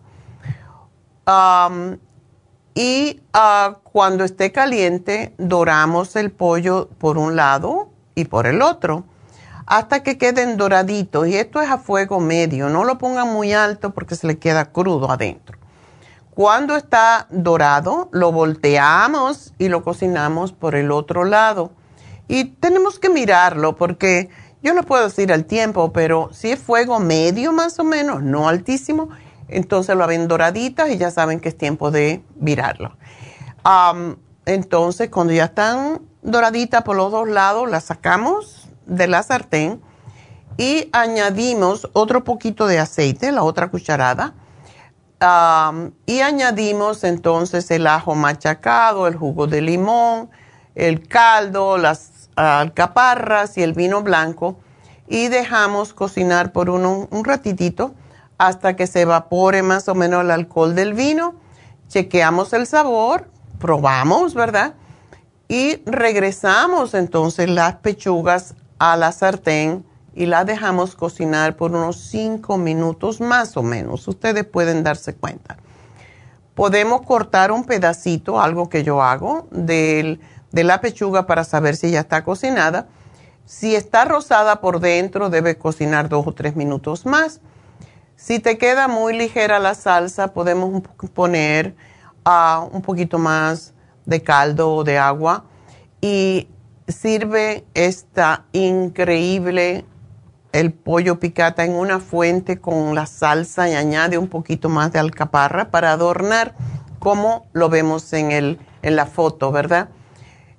Y ah, cuando esté caliente, doramos el pollo por un lado y por el otro hasta que queden doraditos. Y esto es a fuego medio. No lo pongan muy alto porque se le queda crudo adentro. Cuando está dorado, lo volteamos y lo cocinamos por el otro lado. Y tenemos que mirarlo porque yo no puedo decir el tiempo, pero si es fuego medio más o menos, no altísimo, entonces lo ven doraditas y ya saben que es tiempo de virarlo. entonces, cuando ya están doraditas por los dos lados, las sacamos de la sartén y añadimos otro poquito de aceite, la otra cucharada. Y añadimos entonces el ajo machacado, el jugo de limón, el caldo, las alcaparras y el vino blanco. Y dejamos cocinar por un, un ratitito hasta que se evapore más o menos el alcohol del vino. Chequeamos el sabor, probamos, ¿verdad? Y regresamos entonces las pechugas a la sartén y la dejamos cocinar por unos 5 minutos más o menos. Ustedes pueden darse cuenta. Podemos cortar un pedacito, algo que yo hago, de la pechuga para saber si ya está cocinada. Si está rosada por dentro, debe cocinar dos o tres minutos más. Si te queda muy ligera la salsa, podemos poner ah, un poquito más de caldo o de agua y sirve esta increíble el pollo picata en una fuente con la salsa y añade un poquito más de alcaparra para adornar como lo vemos en, el, en la foto, ¿verdad?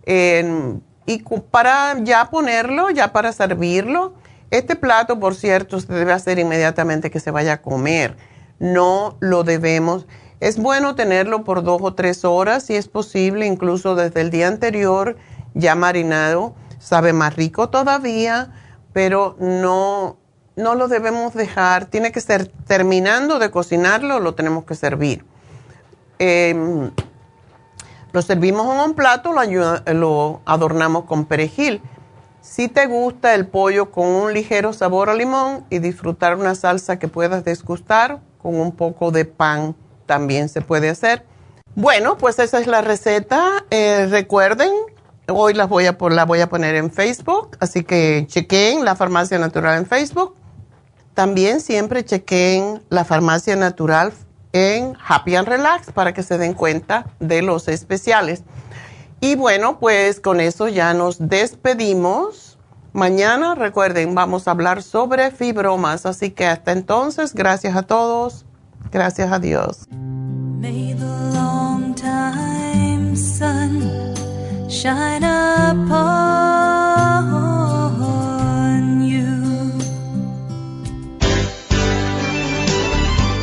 y para ya ponerlo, ya para servirlo, este plato, por cierto, se debe hacer inmediatamente que se vaya a comer. No lo debemos. Es bueno tenerlo por dos o tres horas, si es posible, incluso desde el día anterior, ya marinado. Sabe más rico todavía, pero no, no lo debemos dejar. Tiene que ser terminando de cocinarlo, lo tenemos que servir. Em, lo servimos en un plato, lo, lo adornamos con perejil. Si te gusta el pollo con un ligero sabor a limón y disfrutar una salsa que puedas desgustar con un poco de pan, también se puede hacer. Bueno, pues esa es la receta. Eh, recuerden, hoy las voy a, la voy a poner en Facebook, así que chequen la farmacia natural en Facebook. También siempre chequen la farmacia natural en Happy and Relax para que se den cuenta de los especiales. Y bueno, pues con eso ya nos despedimos. Mañana, recuerden, vamos a hablar sobre fibromas. Así que hasta entonces, gracias a todos. Gracias a Dios.